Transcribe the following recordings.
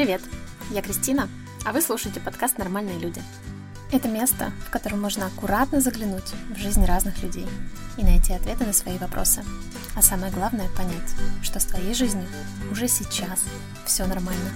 Привет, я Кристина, а вы слушаете подкаст «Нормальные люди». Это место, в котором можно аккуратно заглянуть в жизнь разных людей и найти ответы на свои вопросы. А самое главное — понять, что с твоей жизнью уже сейчас все нормально.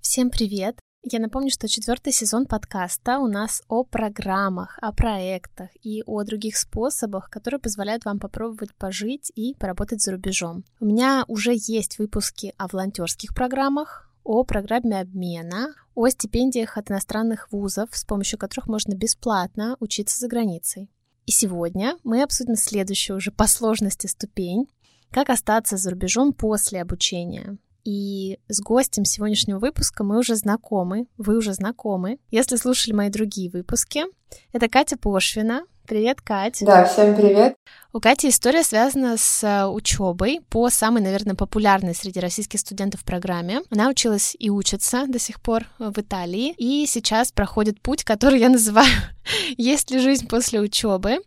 Всем привет! Я напомню, что четвертый сезон подкаста у нас о программах, о проектах и о других способах, которые позволяют вам попробовать пожить и поработать за рубежом. У меня уже есть выпуски о волонтерских программах, о программе обмена, о стипендиях от иностранных вузов, с помощью которых можно бесплатно учиться за границей. И сегодня мы обсудим следующую уже по сложности ступень, как остаться за рубежом после обучения. И с гостем сегодняшнего выпуска мы уже знакомы, вы уже знакомы. Если слушали мои другие выпуски, это Катя Пошвина. Привет, Катя. Да, всем привет. У Кати история связана с э, учебой по самой, наверное, популярной среди российских студентов программе. Она училась и учится до сих пор в Италии, и сейчас проходит путь, который я называю «Есть ли жизнь после учебы?».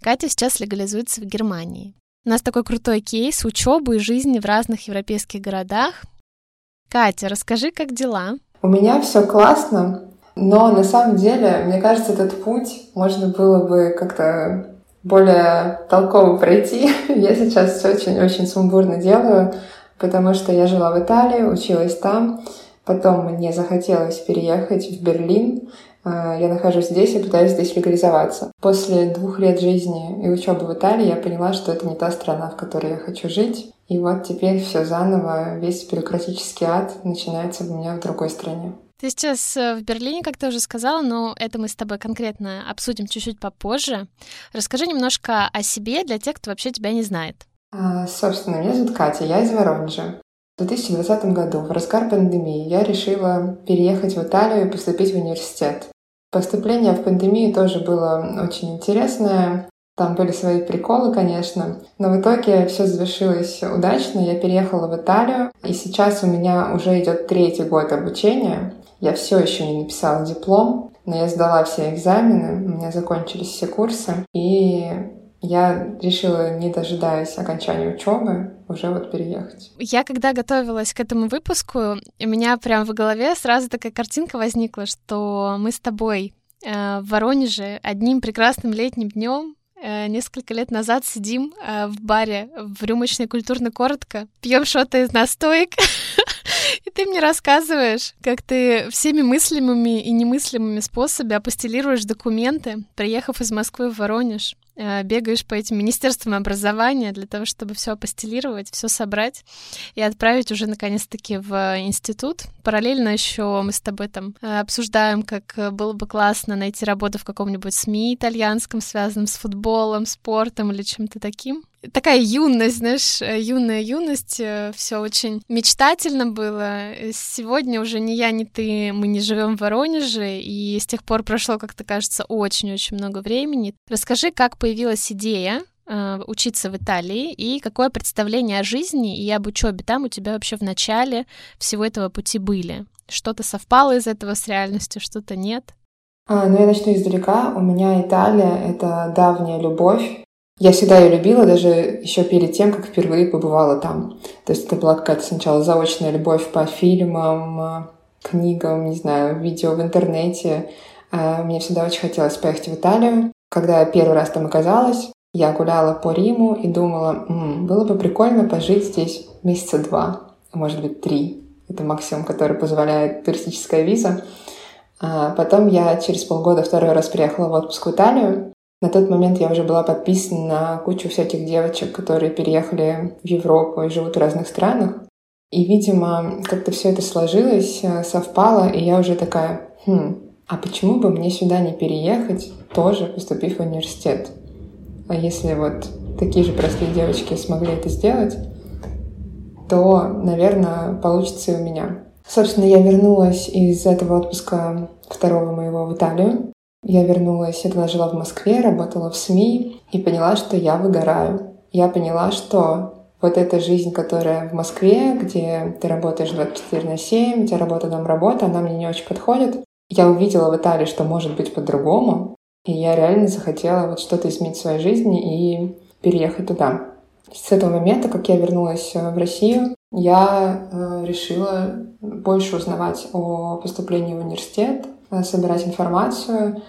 Катя сейчас легализуется в Германии. У нас такой крутой кейс учебы и жизни в разных европейских городах. Катя, расскажи, как дела? У меня все классно, но на самом деле, мне кажется, этот путь можно было бы как-то более толково пройти. Я сейчас очень-очень сумбурно делаю, потому что я жила в Италии, училась там, потом мне захотелось переехать в Берлин, я нахожусь здесь и пытаюсь здесь легализоваться. После двух лет жизни и учебы в Италии я поняла, что это не та страна, в которой я хочу жить. И вот теперь все заново, весь бюрократический ад начинается у меня в другой стране. Ты сейчас э, в Берлине, как ты уже сказала, но это мы с тобой конкретно обсудим чуть-чуть попозже. Расскажи немножко о себе для тех, кто вообще тебя не знает. А, собственно, меня зовут Катя, я из Воронежа. В 2020 году, в разгар пандемии, я решила переехать в Италию и поступить в университет. Поступление в пандемии тоже было очень интересное. Там были свои приколы, конечно, но в итоге все завершилось удачно. Я переехала в Италию, и сейчас у меня уже идет третий год обучения. Я все еще не написала диплом, но я сдала все экзамены, у меня закончились все курсы, и я решила, не дожидаясь окончания учебы, уже вот переехать. Я когда готовилась к этому выпуску, у меня прям в голове сразу такая картинка возникла, что мы с тобой э, в Воронеже одним прекрасным летним днем э, несколько лет назад сидим э, в баре в рюмочной культурно коротко, пьем что-то из настоек, и ты мне рассказываешь, как ты всеми мыслимыми и немыслимыми способами апостелируешь документы, приехав из Москвы в Воронеж. Э, бегаешь по этим министерствам образования для того, чтобы все апостелировать, все собрать и отправить уже наконец-таки в институт. Параллельно еще мы с тобой там э, обсуждаем, как было бы классно найти работу в каком-нибудь СМИ итальянском, связанном с футболом, спортом или чем-то таким такая юность, знаешь, э, юная юность, все очень мечтательно было. Сегодня уже ни я, ни ты, мы не живем в Воронеже, и с тех пор прошло, как-то кажется, очень-очень много времени. Расскажи, как появилась идея э, учиться в Италии и какое представление о жизни и об учебе там у тебя вообще в начале всего этого пути были? Что-то совпало из этого с реальностью, что-то нет? А, ну, я начну издалека. У меня Италия — это давняя любовь. Я всегда ее любила, даже еще перед тем, как впервые побывала там. То есть это была какая-то сначала заочная любовь по фильмам, книгам, не знаю, видео в интернете. А, мне всегда очень хотелось поехать в Италию. Когда я первый раз там оказалась, я гуляла по Риму и думала, М, было бы прикольно пожить здесь месяца два, может быть, три. Это максимум, который позволяет туристическая виза. А потом я через полгода второй раз приехала в отпуск в Италию. На тот момент я уже была подписана на кучу всяких девочек, которые переехали в Европу и живут в разных странах. И, видимо, как-то все это сложилось, э, совпало, и я уже такая, хм, а почему бы мне сюда не переехать, тоже поступив в университет? А если вот такие же простые девочки смогли это сделать, то, наверное, получится и у меня. Собственно, я вернулась из этого отпуска второго моего в Италию. Я вернулась, тогда жила в Москве, работала в СМИ и поняла, что я выгораю. Я поняла, что вот эта жизнь, которая в Москве, где ты работаешь 24 на 7, у тебя работа, дом, работа, она мне не очень подходит я увидела в Италии, что может быть по-другому, и я реально захотела вот что-то изменить в своей жизни и переехать туда. С этого момента, как я вернулась э, в Россию, я э, решила больше узнавать о поступлении в университет, э, собирать информацию.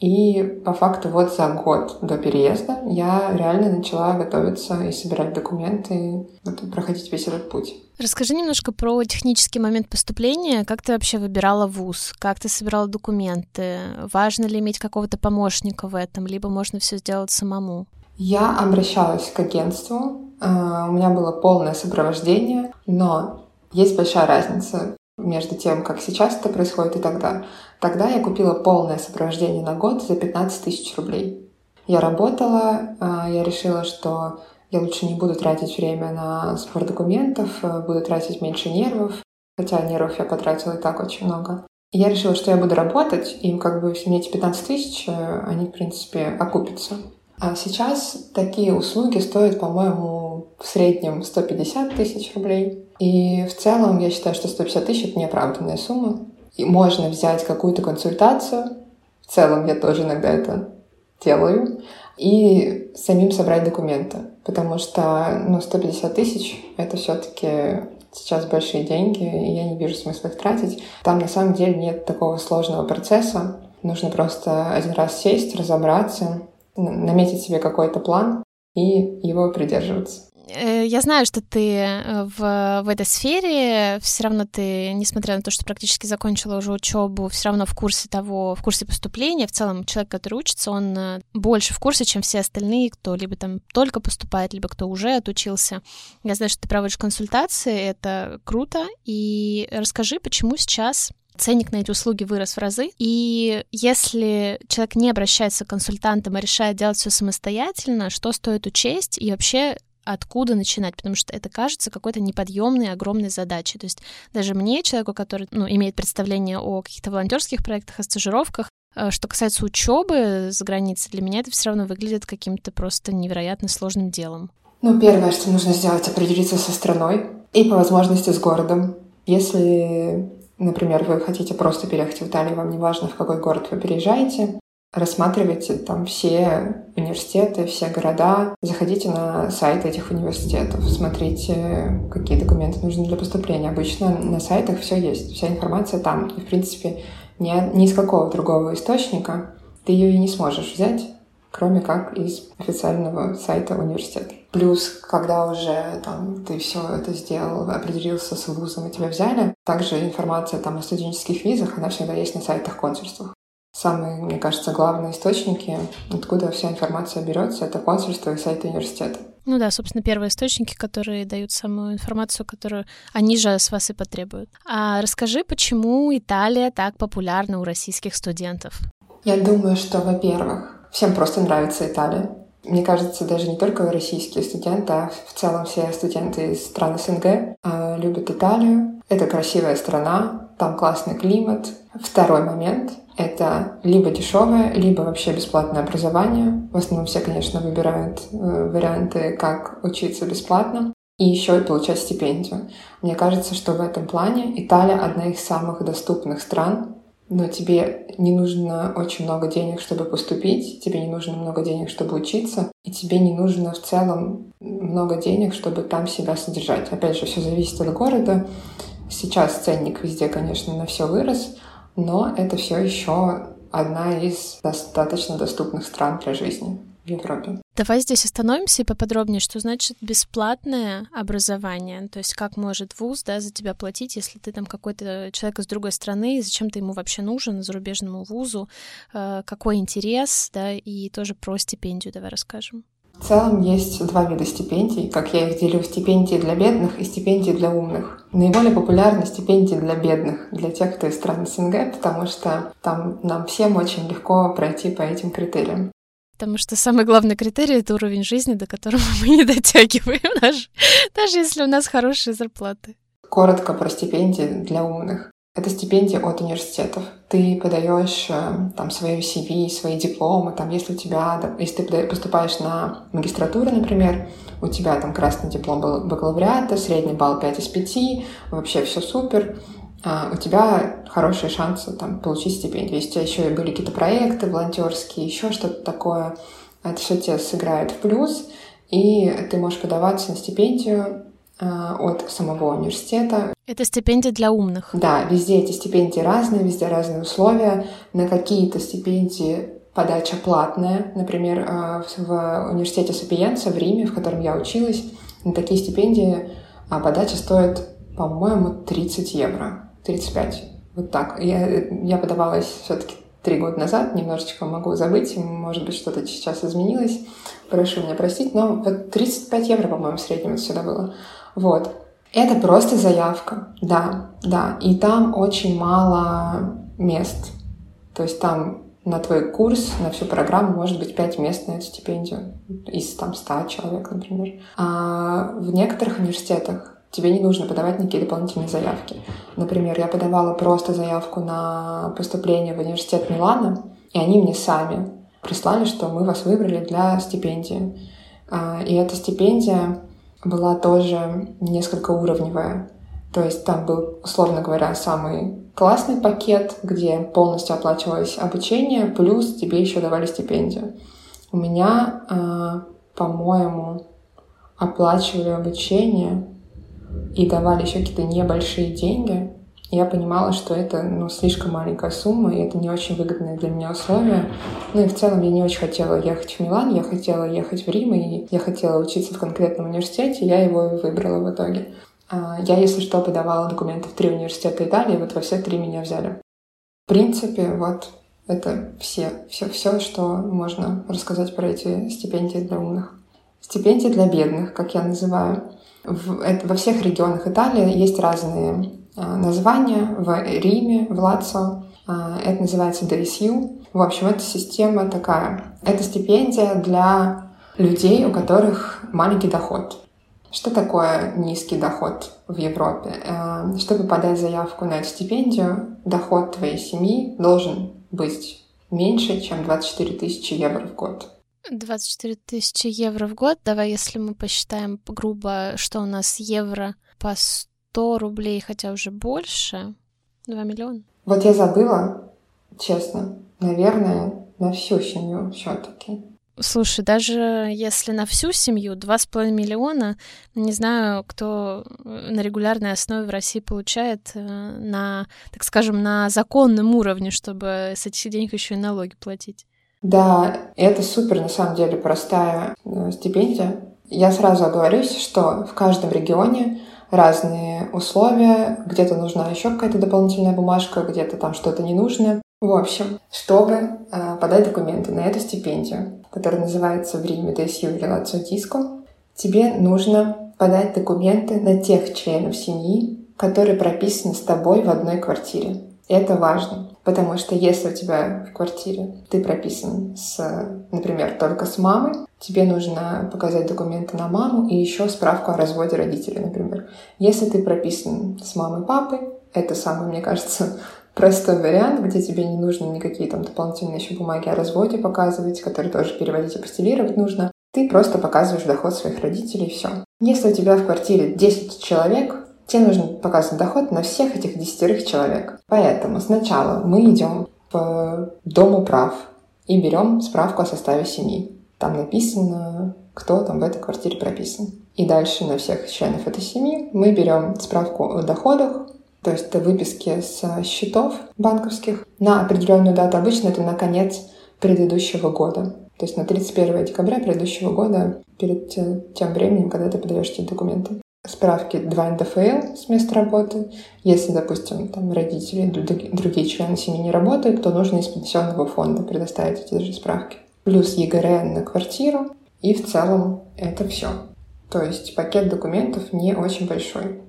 И по факту вот за год до переезда я реально начала готовиться и собирать документы, вот, проходить весь этот путь. Расскажи немножко про технический момент поступления. Как ты вообще выбирала вуз? Как ты собирала документы? Важно ли иметь какого-то помощника в этом? Либо можно все сделать самому? Я обращалась к агентству, а, у меня было полное сопровождение, но есть большая разница между тем, как сейчас это происходит, и тогда. Тогда я купила полное сопровождение на год за 15 тысяч рублей. Я работала, а, я решила, что я лучше не буду тратить время на сбор документов, а, буду тратить меньше нервов, хотя нервов я потратила и так очень много. Я решила, что я буду работать, и как бы мне эти 15 тысяч, они, в принципе, окупятся. А сейчас такие услуги стоят, по-моему, в среднем 150 тысяч рублей. И в целом я считаю, что 150 тысяч — это неоправданная сумма. И можно взять какую-то консультацию. В целом я тоже иногда это делаю. И самим собрать документы. Потому что ну, 150 тысяч — это все таки сейчас большие деньги, и я не вижу смысла их тратить. Там на самом деле нет такого сложного процесса. Нужно просто один раз сесть, разобраться, наметить себе какой-то план и его придерживаться. Э, я знаю, что ты э, в, в этой сфере, все равно ты, несмотря на то, что практически закончила уже учебу, все равно в курсе того, в курсе поступления. В целом, человек, который учится, он э, больше в курсе, чем все остальные, кто либо там только поступает, либо кто уже отучился. Я знаю, что ты проводишь консультации, это круто. И расскажи, почему сейчас ценник на эти услуги вырос в разы. И если человек не обращается к консультантам, а решает делать все самостоятельно, что стоит учесть и вообще откуда начинать, потому что это кажется какой-то неподъемной, огромной задачей. То есть даже мне, человеку, который ну, имеет представление о каких-то волонтерских проектах, о стажировках, э, что касается учебы за границей, для меня это все равно выглядит каким-то просто невероятно сложным делом. Ну, первое, что нужно сделать, определиться со страной и по возможности с городом. Если Например, вы хотите просто переехать в Италию, вам не важно, в какой город вы переезжаете, рассматривайте там все университеты, все города, заходите на сайты этих университетов, смотрите, какие документы нужны для поступления. Обычно на сайтах все есть, вся информация там. И, в принципе, ни, ни из какого другого источника ты ее и не сможешь взять, кроме как из официального сайта университета. Плюс, когда уже там, ты все это сделал, определился с вузом и тебя взяли, также информация там о студенческих визах, она всегда есть на сайтах консульствах. Самые, мне кажется, главные источники, откуда вся информация берется, это консульство и сайты университета. Ну да, собственно, первые источники, которые дают самую информацию, которую они же с вас и потребуют. А расскажи, почему Италия так популярна у российских студентов? Я думаю, что, во-первых, всем просто нравится Италия. Мне кажется, даже не только российские студенты, а в целом все студенты из стран СНГ э, любят Италию. Это красивая страна, там классный климат. Второй момент — это либо дешевое, либо вообще бесплатное образование. В основном все, конечно, выбирают э, варианты, как учиться бесплатно и еще и получать стипендию. Мне кажется, что в этом плане Италия одна из самых доступных стран но тебе не нужно очень много денег, чтобы поступить, тебе не нужно много денег, чтобы учиться, и тебе не нужно в целом много денег, чтобы там себя содержать. Опять же, все зависит от города. Сейчас ценник везде, конечно, на все вырос, но это все еще одна из достаточно доступных стран для жизни в Европе. Давай здесь остановимся и поподробнее, что значит бесплатное образование. То есть как может вуз да, за тебя платить, если ты там какой-то человек из другой страны, зачем ты ему вообще нужен, зарубежному вузу, э, какой интерес, да, и тоже про стипендию давай расскажем. В целом есть два вида стипендий, как я их делю, стипендии для бедных и стипендии для умных. Наиболее популярны стипендии для бедных, для тех, кто из стран СНГ, потому что там нам всем очень легко пройти по этим критериям потому что самый главный критерий — это уровень жизни, до которого мы не дотягиваем, даже, даже если у нас хорошие зарплаты. Коротко про стипендии для умных. Это стипендии от университетов. Ты подаешь э, там свою CV, свои дипломы, там, если у тебя, если ты поступаешь на магистратуру, например, у тебя там красный диплом бакалавриата, средний балл 5 из 5, вообще все супер. А, у тебя хорошие шансы там, получить стипендию. Если у тебя еще были какие-то проекты волонтерские, еще что-то такое, это все тебе сыграет в плюс, и ты можешь подаваться на стипендию от самого университета. Это стипендия для умных. Да, везде эти стипендии разные, везде разные условия. На какие-то стипендии подача платная. Например, а, в университете Сапиенца в Риме, в котором я училась, на такие стипендии а, подача стоит, по-моему, 30 евро, 35. Вот так. Я, я подавалась все-таки три года назад, немножечко могу забыть, может быть, что-то сейчас изменилось, прошу меня простить, но вот 35 евро, по-моему, в среднем это сюда было. Вот. Это просто заявка, да, да. И там очень мало мест. То есть там на твой курс, на всю программу может быть 5 мест на эту стипендию. Из там 100 человек, например. А в некоторых университетах тебе не нужно подавать никакие дополнительные заявки. Например, я подавала просто заявку на поступление в университет Милана, и они мне сами прислали, что мы вас выбрали для стипендии. А, и эта стипендия была тоже несколько уровневая. То есть там был, условно говоря, самый классный пакет, где полностью оплачивалось обучение, плюс тебе еще давали стипендию. У меня, а, по-моему, оплачивали обучение и давали еще какие-то небольшие деньги, я понимала, что это ну, слишком маленькая сумма, и это не очень выгодные для меня условия. Ну и в целом я не очень хотела ехать в Милан, я хотела ехать в Рим, и я хотела учиться в конкретном университете, я его выбрала в итоге. А, я, если что, подавала документы в три университета Италии, вот во все три меня взяли. В принципе, вот это все, все, все, что можно рассказать про эти стипендии для умных. Стипендии для бедных, как я называю. В, это, во всех регионах Италии есть разные а, названия. В Риме, в Лацо а, это называется DSU. В общем, это система такая. Это стипендия для людей, у которых маленький доход. Что такое низкий доход в Европе? А, чтобы подать заявку на эту стипендию, доход твоей семьи должен быть меньше, чем 24 тысячи евро в год. 24 тысячи евро в год. Давай, если мы посчитаем грубо, что у нас евро по 100 рублей, хотя уже больше. 2 миллиона. Вот я забыла, честно. Наверное, на всю семью все таки Слушай, даже если на всю семью 2,5 миллиона, не знаю, кто на регулярной основе в России получает э, на, так скажем, на законном уровне, чтобы с этих денег еще и налоги платить. Да, это супер, на самом деле, простая э, стипендия. Я сразу оговорюсь, что в каждом регионе разные условия, где-то нужна еще какая-то дополнительная бумажка, где-то там что-то не нужно. В общем, чтобы э, подать документы на эту стипендию, которая называется в Риме DSU Диско, тебе нужно подать документы на тех членов семьи, которые прописаны с тобой в одной квартире. Это важно. Потому что если у тебя в квартире ты прописан с, например, только с мамой, тебе нужно показать документы на маму и еще справку о разводе родителей, например. Если ты прописан с мамой и папой, это самый, мне кажется, простой вариант, где тебе не нужно никакие там дополнительные еще бумаги о разводе показывать, которые тоже переводить и постелировать нужно. Ты просто показываешь доход своих родителей и все. Если у тебя в квартире 10 человек, Тебе нужно показывать доход на всех этих десятерых человек. Поэтому сначала мы идем в Дом управ и берем справку о составе семьи. Там написано, кто там в этой квартире прописан. И дальше на всех членов этой семьи мы берем справку о доходах, то есть выписки с счетов банковских на определенную дату. Обычно это на конец предыдущего года. То есть на 31 декабря предыдущего года, перед тем временем, когда ты подаешь эти документы справки 2 НДФЛ с места работы. Если, допустим, там родители другие члены семьи не работают, то нужно из пенсионного фонда предоставить эти же справки. Плюс ЕГРН на квартиру. И в целом это все. То есть пакет документов не очень большой.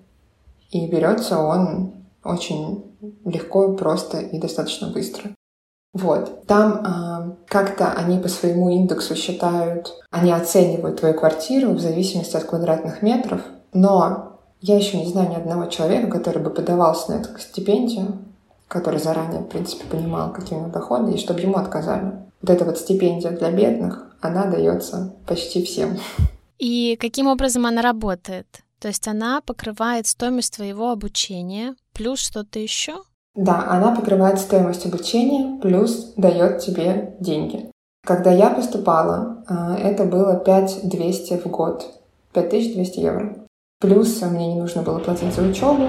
И берется он очень легко, просто и достаточно быстро. Вот. Там э, как-то они по своему индексу считают, они оценивают твою квартиру в зависимости от квадратных метров, но я еще не знаю ни одного человека, который бы подавался на эту стипендию, который заранее, в принципе, понимал, какие у него доходы, и чтобы ему отказали. Вот эта вот стипендия для бедных, она дается почти всем. И каким образом она работает? То есть она покрывает стоимость твоего обучения плюс что-то еще? Да, она покрывает стоимость обучения плюс дает тебе деньги. Когда я поступала, э, это было 5200 в год, 5200 евро. Плюс мне не нужно было платить за учебу.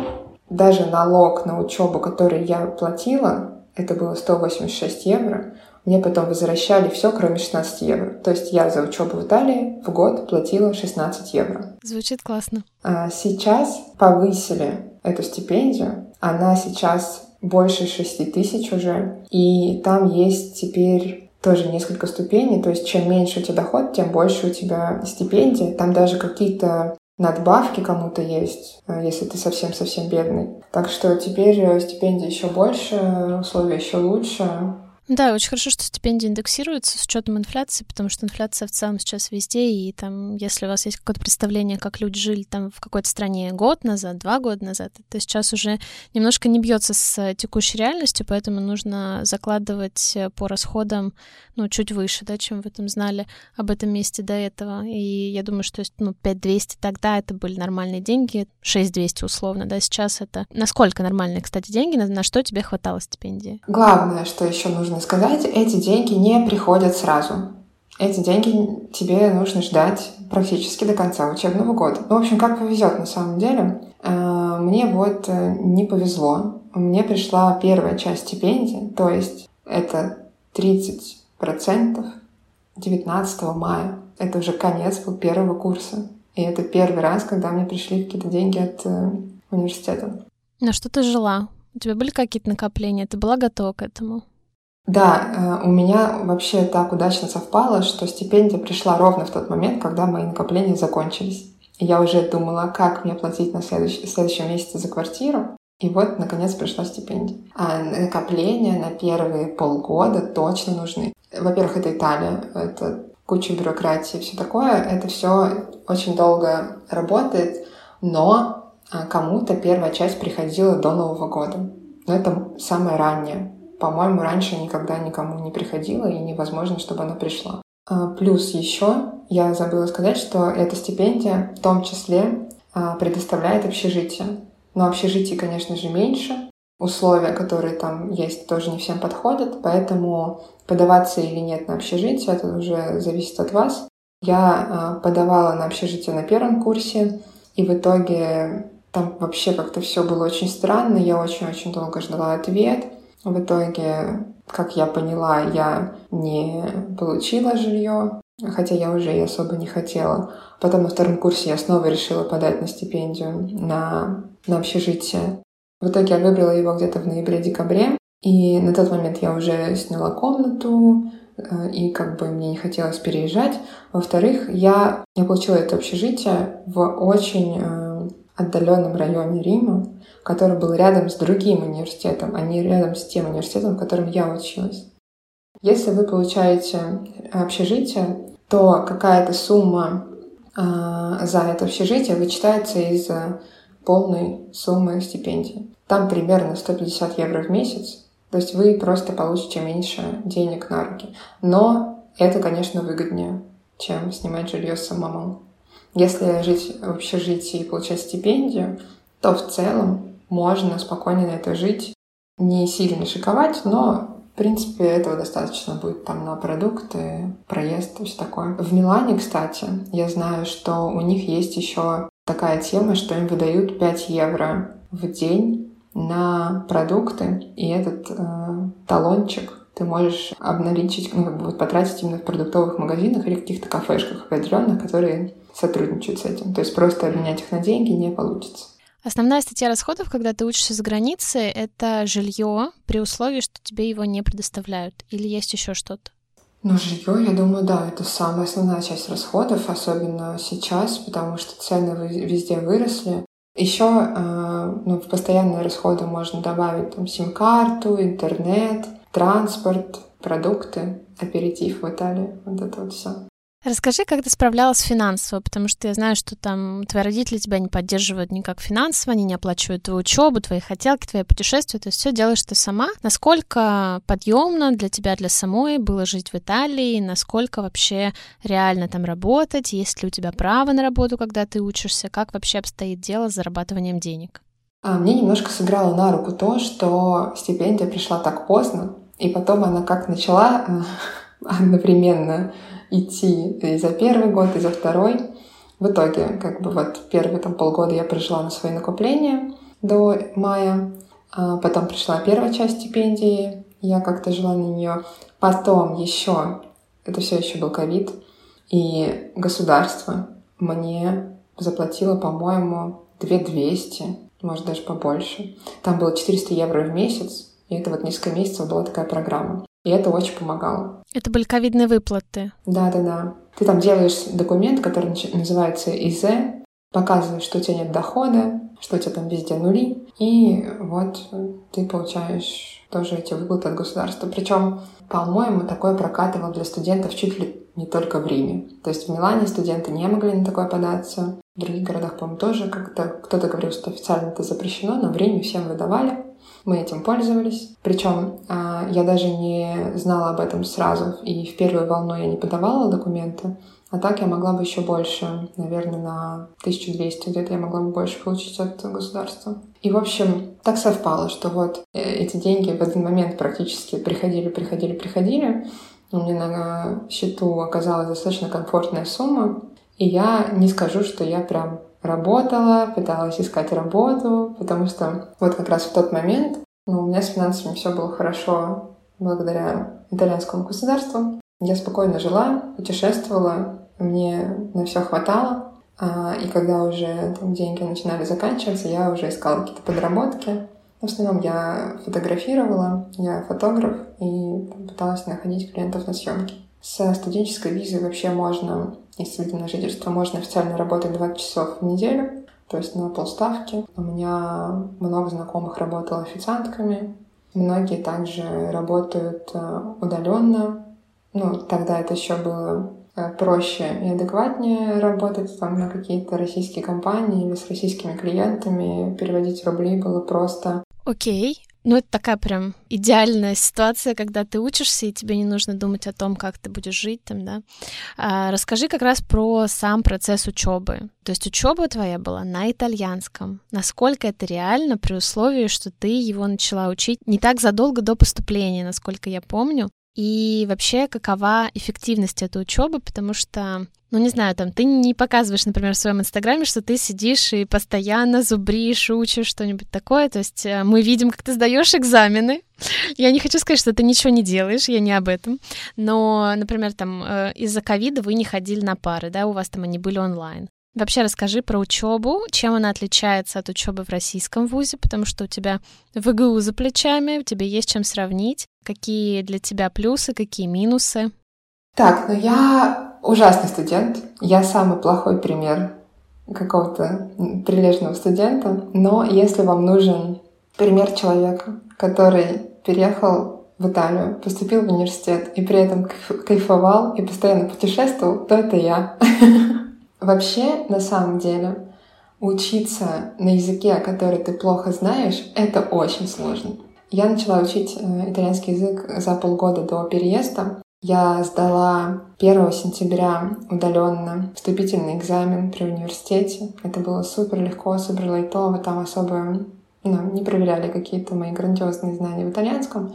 Даже налог на учебу, который я платила, это было 186 евро, мне потом возвращали все, кроме 16 евро. То есть я за учебу в Италии в год платила 16 евро. Звучит классно. А сейчас повысили эту стипендию. Она сейчас больше 6 тысяч уже. И там есть теперь тоже несколько ступеней. То есть чем меньше у тебя доход, тем больше у тебя стипендия. Там даже какие-то надбавки кому-то есть, э, если ты совсем-совсем бедный. Так что теперь э, стипендия еще больше, условия еще лучше. Да, очень хорошо, что стипендии индексируются с учетом инфляции, потому что инфляция в целом сейчас везде, и там, если у вас есть какое-то представление, как люди жили там в какой-то стране год назад, два года назад, то сейчас уже немножко не бьется с текущей реальностью, поэтому нужно закладывать по расходам, ну, чуть выше, да, чем вы там знали об этом месте до этого. И я думаю, что, ну, 5200 тогда это были нормальные деньги, 6200 условно, да, сейчас это... Насколько нормальные, кстати, деньги, на, на что тебе хватало стипендии? Главное, что еще нужно сказать, эти деньги не приходят сразу. Эти деньги тебе нужно ждать практически до конца учебного года. Ну, в общем, как повезет на самом деле. Э, мне вот э, не повезло. Мне пришла первая часть стипендии, то есть это 30% 19 мая. Это уже конец первого курса. И это первый раз, когда мне пришли какие-то деньги от э, университета. На что ты жила? У тебя были какие-то накопления? Ты была готова к этому? Да, э, у меня вообще так удачно совпало, что стипендия пришла ровно в тот момент, когда мои накопления закончились. И я уже думала, как мне платить на следующий, следующем месяце за квартиру. И вот, наконец, пришла стипендия. А накопления на первые полгода точно нужны. Во-первых, это Италия, это куча бюрократии, все такое. Это все очень долго работает, но а, кому-то первая часть приходила до Нового года. Но это самое раннее. По-моему, раньше никогда никому не приходила и невозможно, чтобы она пришла. А, плюс еще я забыла сказать, что эта стипендия в том числе а, предоставляет общежитие. Но общежитий, конечно же, меньше. Условия, которые там есть, тоже не всем подходят, поэтому подаваться или нет на общежитие, это уже зависит от вас. Я а, подавала на общежитие на первом курсе, и в итоге там вообще как-то все было очень странно. Я очень-очень долго ждала ответ. В итоге, как я поняла, я не получила жилье, хотя я уже и особо не хотела. Потом на втором курсе я снова решила подать на стипендию на, на общежитие. В итоге я выбрала его где-то в ноябре-декабре, и на тот момент я уже сняла комнату, э, и как бы мне не хотелось переезжать. Во-вторых, я, я получила это общежитие в очень э, отдаленном районе Рима, который был рядом с другим университетом, а не рядом с тем университетом, в котором я училась. Если вы получаете общежитие, то какая-то сумма э, за это общежитие вычитается из полной суммы стипендии. Там примерно 150 евро в месяц, то есть вы просто получите меньше денег на руки. Но это, конечно, выгоднее, чем снимать жилье самому. Если жить в общежитии и получать стипендию, то в целом можно спокойно на это жить, не сильно шиковать, но в принципе, этого достаточно будет там на продукты, проезд и все такое. В Милане, кстати, я знаю, что у них есть еще такая тема, что им выдают 5 евро в день на продукты, и этот э, талончик ты можешь обналичить, ну, как бы вот потратить именно в продуктовых магазинах или каких-то кафешках определенных, которые сотрудничают с этим. То есть просто обменять их на деньги не получится. Основная статья расходов, когда ты учишься за границей, это жилье при условии, что тебе его не предоставляют. Или есть еще что-то? Ну, жилье, я думаю, да, это самая основная часть расходов, особенно сейчас, потому что цены везде выросли. Еще э, ну, в постоянные расходы можно добавить там сим-карту, интернет, транспорт, продукты, аперитив в Италии, вот это вот все. Расскажи, как ты справлялась финансово, потому что я знаю, что там твои родители тебя не поддерживают никак финансово, они не оплачивают твою учебу, твои хотелки, твои путешествия, то есть все делаешь ты сама. Насколько подъемно для тебя, для самой было жить в Италии, насколько вообще реально там работать, есть ли у тебя право на работу, когда ты учишься, как вообще обстоит дело с зарабатыванием денег? А мне немножко сыграло на руку то, что стипендия пришла так поздно, и потом она как начала одновременно идти и за первый год, и за второй. В итоге, как бы вот первые там полгода я прожила на свои накопления до мая, а потом пришла первая часть стипендии, я как-то жила на нее. Потом еще, это все еще был ковид, и государство мне заплатило, по-моему, 2200, может даже побольше. Там было 400 евро в месяц, и это вот несколько месяцев была такая программа. И это очень помогало. Это были ковидные выплаты? Да-да-да. Ты там делаешь документ, который называется ИЗ, показываешь, что у тебя нет дохода, что у тебя там везде нули, и вот ты получаешь тоже эти выплаты от государства. Причем, по-моему, такое прокатывало для студентов чуть ли не только в Риме. То есть в Милане студенты не могли на такое податься. В других городах, по-моему, тоже как-то кто-то говорил, что официально это запрещено, но в Риме всем выдавали. Мы этим пользовались. Причем а, я даже не знала об этом сразу, и в первую волну я не подавала документы. А так я могла бы еще больше, наверное, на 1200 где-то я могла бы больше получить от государства. И, в общем, так совпало, что вот э, эти деньги в один момент практически приходили, приходили, приходили. У меня на счету оказалась достаточно комфортная сумма. И я не скажу, что я прям работала, пыталась искать работу, потому что вот как раз в тот момент ну, у меня с финансами все было хорошо благодаря итальянскому государству. Я спокойно жила, путешествовала, мне на все хватало. А, и когда уже там, деньги начинали заканчиваться, я уже искала какие-то подработки. В основном я фотографировала, я фотограф и пыталась находить клиентов на съемки. С студенческой визой вообще можно, если видим на жительство, можно официально работать 20 часов в неделю, то есть на полставки. У меня много знакомых работало официантками. Многие также работают э, удаленно. Ну, тогда это еще было э, проще и адекватнее работать там на какие-то российские компании или с российскими клиентами. Переводить рубли было просто. Окей. Ну, это такая прям идеальная ситуация, когда ты учишься, и тебе не нужно думать о том, как ты будешь жить там, да. А, расскажи как раз про сам процесс учебы. То есть учеба твоя была на итальянском. Насколько это реально при условии, что ты его начала учить не так задолго до поступления, насколько я помню. И вообще, какова эффективность этой учебы, потому что ну, не знаю, там, ты не показываешь, например, в своем инстаграме, что ты сидишь и постоянно зубришь, учишь что-нибудь такое. То есть э, мы видим, как ты сдаешь экзамены. Я не хочу сказать, что ты ничего не делаешь, я не об этом. Но, например, там, э, из-за ковида вы не ходили на пары, да, у вас там они были онлайн. Вообще расскажи про учебу, чем она отличается от учебы в российском вузе, потому что у тебя ВГУ за плечами, у тебя есть чем сравнить, какие для тебя плюсы, какие минусы. Так, ну я ужасный студент. Я самый плохой пример какого-то прилежного студента. Но если вам нужен пример человека, который переехал в Италию, поступил в университет и при этом кайфовал и постоянно путешествовал, то это я. Вообще, на самом деле, учиться на языке, который ты плохо знаешь, это очень сложно. Я начала учить э, итальянский язык за полгода до переезда. Я сдала 1 сентября удаленно вступительный экзамен при университете. Это было супер легко, супер лайтово. Там особо ну, не проверяли какие-то мои грандиозные знания в итальянском.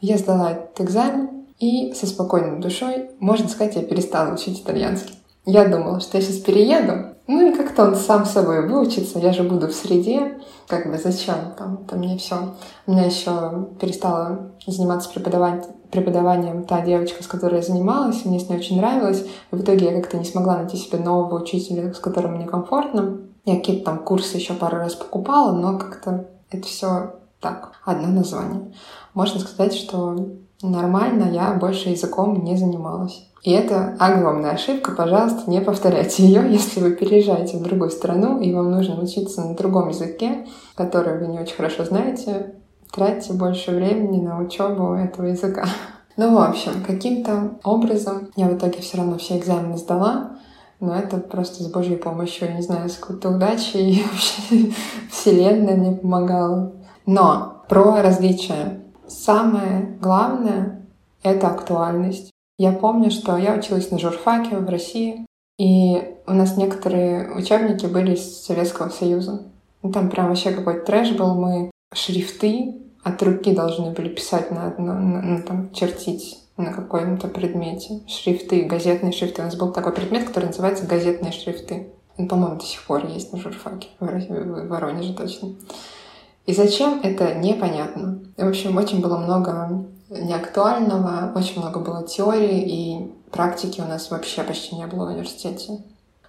Я сдала этот экзамен и со спокойной душой, можно сказать, я перестала учить итальянский. Я думала, что я сейчас перееду, ну и как-то он сам собой выучится, я же буду в среде, как бы зачем там, это мне все. У меня еще перестала заниматься преподаванием, преподаванием та девочка, с которой я занималась, мне с ней очень нравилось. И в итоге я как-то не смогла найти себе нового учителя, с которым мне комфортно. Я какие-то там курсы еще пару раз покупала, но как-то это все так, одно название. Можно сказать, что нормально я больше языком не занималась. И это огромная ошибка. Пожалуйста, не повторяйте ее, если вы переезжаете в другую страну и вам нужно учиться на другом языке, который вы не очень хорошо знаете. Тратьте больше времени на учебу этого языка. Ну, в общем, каким-то образом я в итоге все равно все экзамены сдала, но это просто с Божьей помощью, я не знаю, с какой-то удачей, и вообще Вселенная мне помогала. Но про различия. Самое главное — это актуальность. Я помню, что я училась на журфаке в России, и у нас некоторые учебники были из Советского Союза. Ну, там прям вообще какой-то трэш был. Мы шрифты от руки должны были писать на, на, на, на там, чертить на каком-то предмете. Шрифты, газетные шрифты. У нас был такой предмет, который называется газетные шрифты. Ну, по-моему, до сих пор есть на журфаке, в Воронеже точно. И зачем, это непонятно. В общем, очень было много неактуального, очень много было теории, и практики у нас вообще почти не было в университете.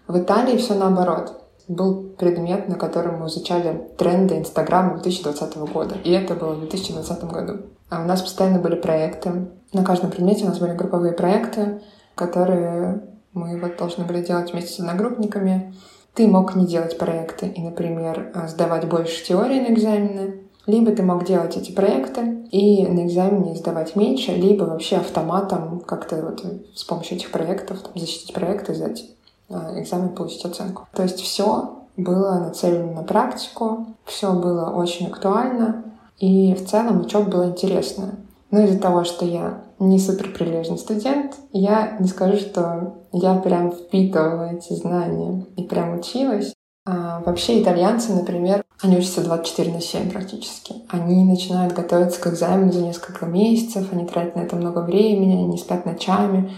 В Италии все наоборот. Был предмет, на котором мы изучали тренды Инстаграма 2020 года. И это было в 2020 году. А у нас постоянно были проекты. На каждом предмете у нас были групповые проекты, которые мы вот должны были делать вместе с одногруппниками. Ты мог не делать проекты и, например, сдавать больше теории на экзамены, либо ты мог делать эти проекты и на экзамене сдавать меньше, либо вообще автоматом как-то вот с помощью этих проектов там, защитить проекты, сдать а, экзамен, получить оценку. То есть все было нацелено на практику, все было очень актуально, и в целом учеба была интересная. Но из-за того, что я не супер прилежный студент, я не скажу, что я прям впитывала эти знания и прям училась. А вообще итальянцы, например, они учатся 24 на 7 практически. Они начинают готовиться к экзамену за несколько месяцев, они тратят на это много времени, они спят ночами.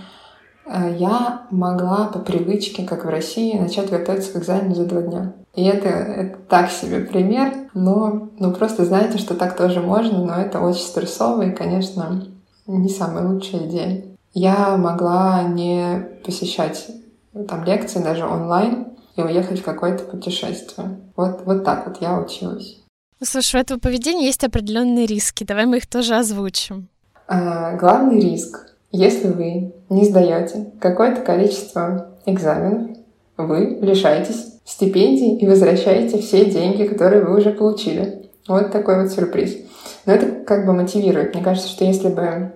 А я могла по привычке, как в России, начать готовиться к экзамену за два дня. И это, это так себе пример, но ну, просто знаете, что так тоже можно, но это очень стрессово и, конечно, не самая лучшая идея. Я могла не посещать там лекции даже онлайн и уехать в какое-то путешествие. Вот, вот так вот я училась. Ну, слушай, у этого поведения есть определенные риски. Давай мы их тоже озвучим. А, главный риск, если вы не сдаете какое-то количество экзаменов, вы лишаетесь стипендий и возвращаете все деньги, которые вы уже получили. Вот такой вот сюрприз. Но это как бы мотивирует. Мне кажется, что если бы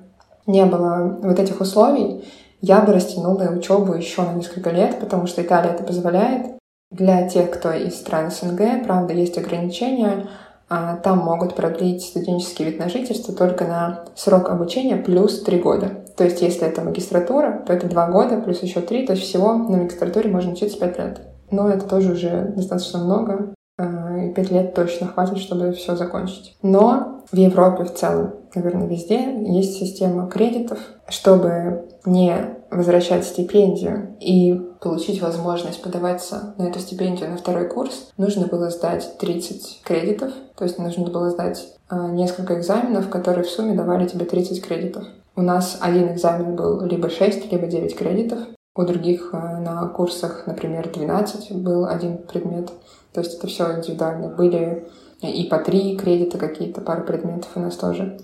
не было вот этих условий, я бы растянула учебу еще на несколько лет, потому что Италия это позволяет. Для тех, кто из стран СНГ, правда, есть ограничения. А, там могут продлить студенческий вид на жительство только на срок обучения плюс три года. То есть, если это магистратура, то это два года плюс еще три, то есть всего на магистратуре можно учиться пять лет. Но это тоже уже достаточно много, и пять лет точно хватит, чтобы все закончить. Но в Европе в целом, наверное, везде есть система кредитов, чтобы не возвращать стипендию и получить возможность подаваться на эту стипендию на второй курс, нужно было сдать 30 кредитов, то есть нужно было сдать а, несколько экзаменов, которые в сумме давали тебе 30 кредитов. У нас один экзамен был либо 6, либо 9 кредитов. У других а, на курсах, например, 12 был один предмет. То есть это все индивидуально. Были и по три кредита какие-то, пару предметов у нас тоже.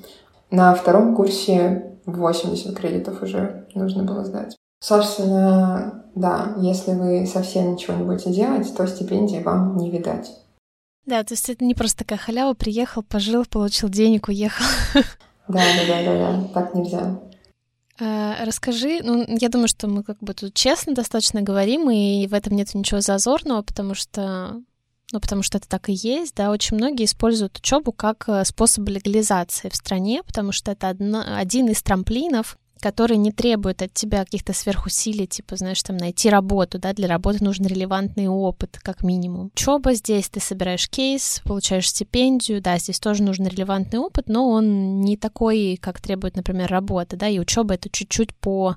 На втором курсе 80 кредитов уже нужно было сдать. Собственно, да, если вы совсем ничего не будете делать, то стипендии вам не видать. Да, то есть это не просто такая халява, приехал, пожил, получил денег, уехал. Да, да, да, да, да, так нельзя. А, расскажи, ну, я думаю, что мы как бы тут честно достаточно говорим, и в этом нет ничего зазорного, потому что ну, потому что это так и есть, да, очень многие используют учебу как э, способ легализации в стране, потому что это одно, один из трамплинов, который не требует от тебя каких-то сверхусилий, типа, знаешь, там найти работу, да, для работы нужен релевантный опыт, как минимум. Учеба здесь, ты собираешь кейс, получаешь стипендию, да, здесь тоже нужен релевантный опыт, но он не такой, как требует, например, работа, да, и учеба это чуть-чуть по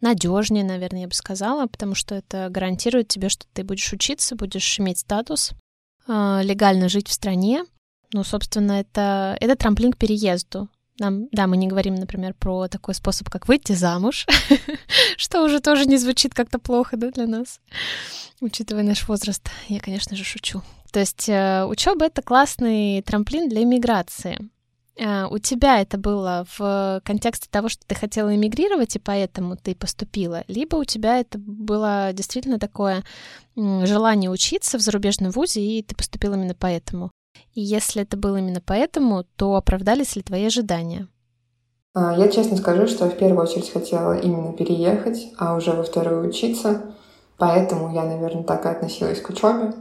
надежнее, наверное, я бы сказала, потому что это гарантирует тебе, что ты будешь учиться, будешь иметь статус, э, легально жить в стране. Ну, собственно, это, это трамплин к переезду. Нам, да, мы не говорим, например, про такой способ, как выйти замуж, что уже тоже не звучит как-то плохо, да, для нас, учитывая наш возраст. Я, конечно же, шучу. То есть э, учеба это классный трамплин для иммиграции. Э, у тебя это было в контексте того, что ты хотела эмигрировать, и поэтому ты поступила, либо у тебя это было действительно такое желание учиться в зарубежном вузе, и ты поступила именно поэтому. И если это было именно поэтому, то оправдались ли твои ожидания? А, я честно скажу, что в первую очередь хотела именно переехать, а уже во вторую учиться. Поэтому я, наверное, так и относилась к учебе.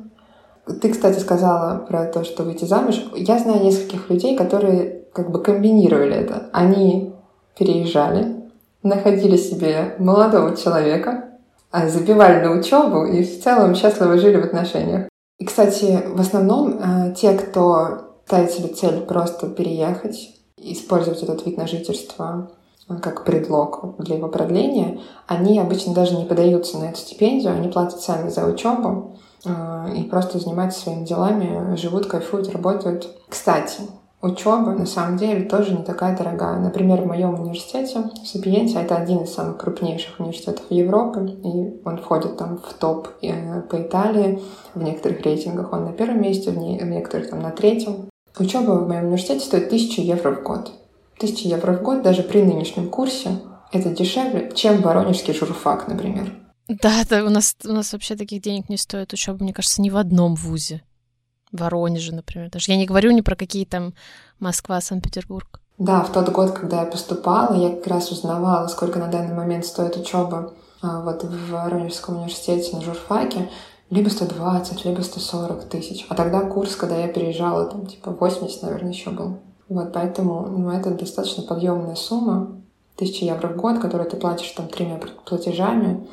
Ты, кстати, сказала про то, что выйти замуж. Я знаю нескольких людей, которые как бы комбинировали это. Они переезжали, находили себе молодого человека, а забивали на учебу и в целом счастливо жили в отношениях. И, кстати, в основном э, те, кто ставит себе цель просто переехать, использовать этот вид на жительство, как предлог для его продления, они обычно даже не подаются на эту стипендию, они платят сами за учебу и просто занимаются своими делами, живут, кайфуют, работают. Кстати, учеба на самом деле тоже не такая дорогая. Например, в моем университете, в это один из самых крупнейших университетов Европы, и он входит там в топ э, по Италии. В некоторых рейтингах он на первом месте, в некоторых там на третьем. Учеба в моем университете стоит 1000 евро в год. 1000 евро в год даже при нынешнем курсе это дешевле, чем воронежский журфак, например. Да, да, у нас, у нас вообще таких денег не стоит учеба, мне кажется, ни в одном вузе. Воронеже, например. Даже я не говорю ни про какие там Москва, Санкт-Петербург. Да, в тот год, когда я поступала, я как раз узнавала, сколько на данный момент стоит учеба а, вот в Воронежском университете на журфаке. Либо 120, либо 140 тысяч. А тогда курс, когда я переезжала, там типа 80, наверное, еще был. Вот, поэтому ну, это достаточно подъемная сумма. Тысяча евро в год, которую ты платишь там тремя платежами.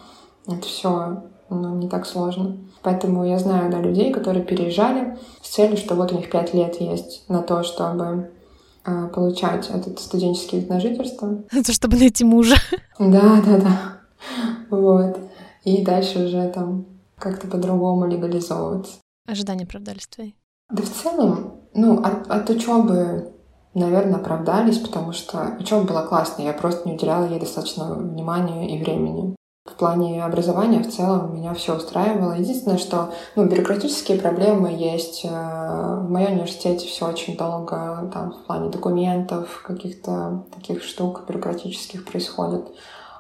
Это все ну, не так сложно. Поэтому я знаю да, людей, которые переезжали с целью, что вот у них пять лет есть на то, чтобы э, получать этот студенческий вид на жительство. Это чтобы найти мужа. Да, да, да. Вот. И дальше уже там как-то по-другому легализовываться. Ожидания оправдались твои? Да в целом, ну, от, от учебы наверное, оправдались, потому что учеба была классная, я просто не уделяла ей достаточно внимания и времени. В плане образования в целом меня все устраивало. Единственное, что ну, бюрократические проблемы есть. Э, в моем университете все очень долго там, в плане документов, каких-то таких штук бюрократических происходит.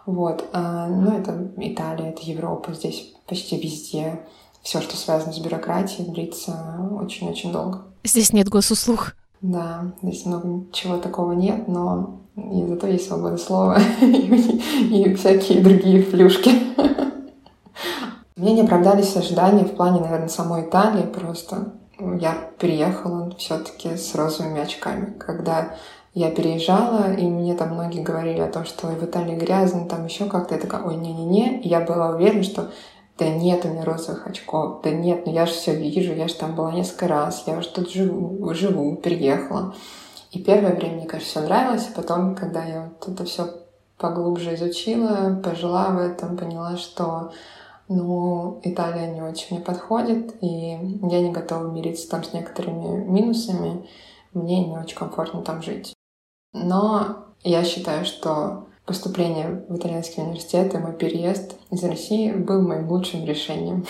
Вот. А, ну, это Италия, это Европа, здесь почти везде все, что связано с бюрократией, длится очень-очень долго. Здесь нет госуслуг. Да, здесь много чего такого нет, но и зато есть свобода слова и всякие другие плюшки. Мне не оправдались ожидания в плане, наверное, самой Италии просто. Я переехала все-таки с розовыми очками. Когда я переезжала, и мне там многие говорили о том, что в Италии грязно, там еще как-то. Я такая, ой, не-не-не. Я была уверена, что да нет у меня розовых очков, да нет, ну я же все вижу, я же там была несколько раз, я уже тут живу, живу, переехала. И первое время мне, конечно, все нравилось, а потом, когда я вот это все поглубже изучила, пожила в этом, поняла, что ну, Италия не очень мне подходит, и я не готова мириться там с некоторыми минусами, мне не очень комфортно там жить. Но я считаю, что поступление в итальянский университет и мой переезд из России был моим лучшим решением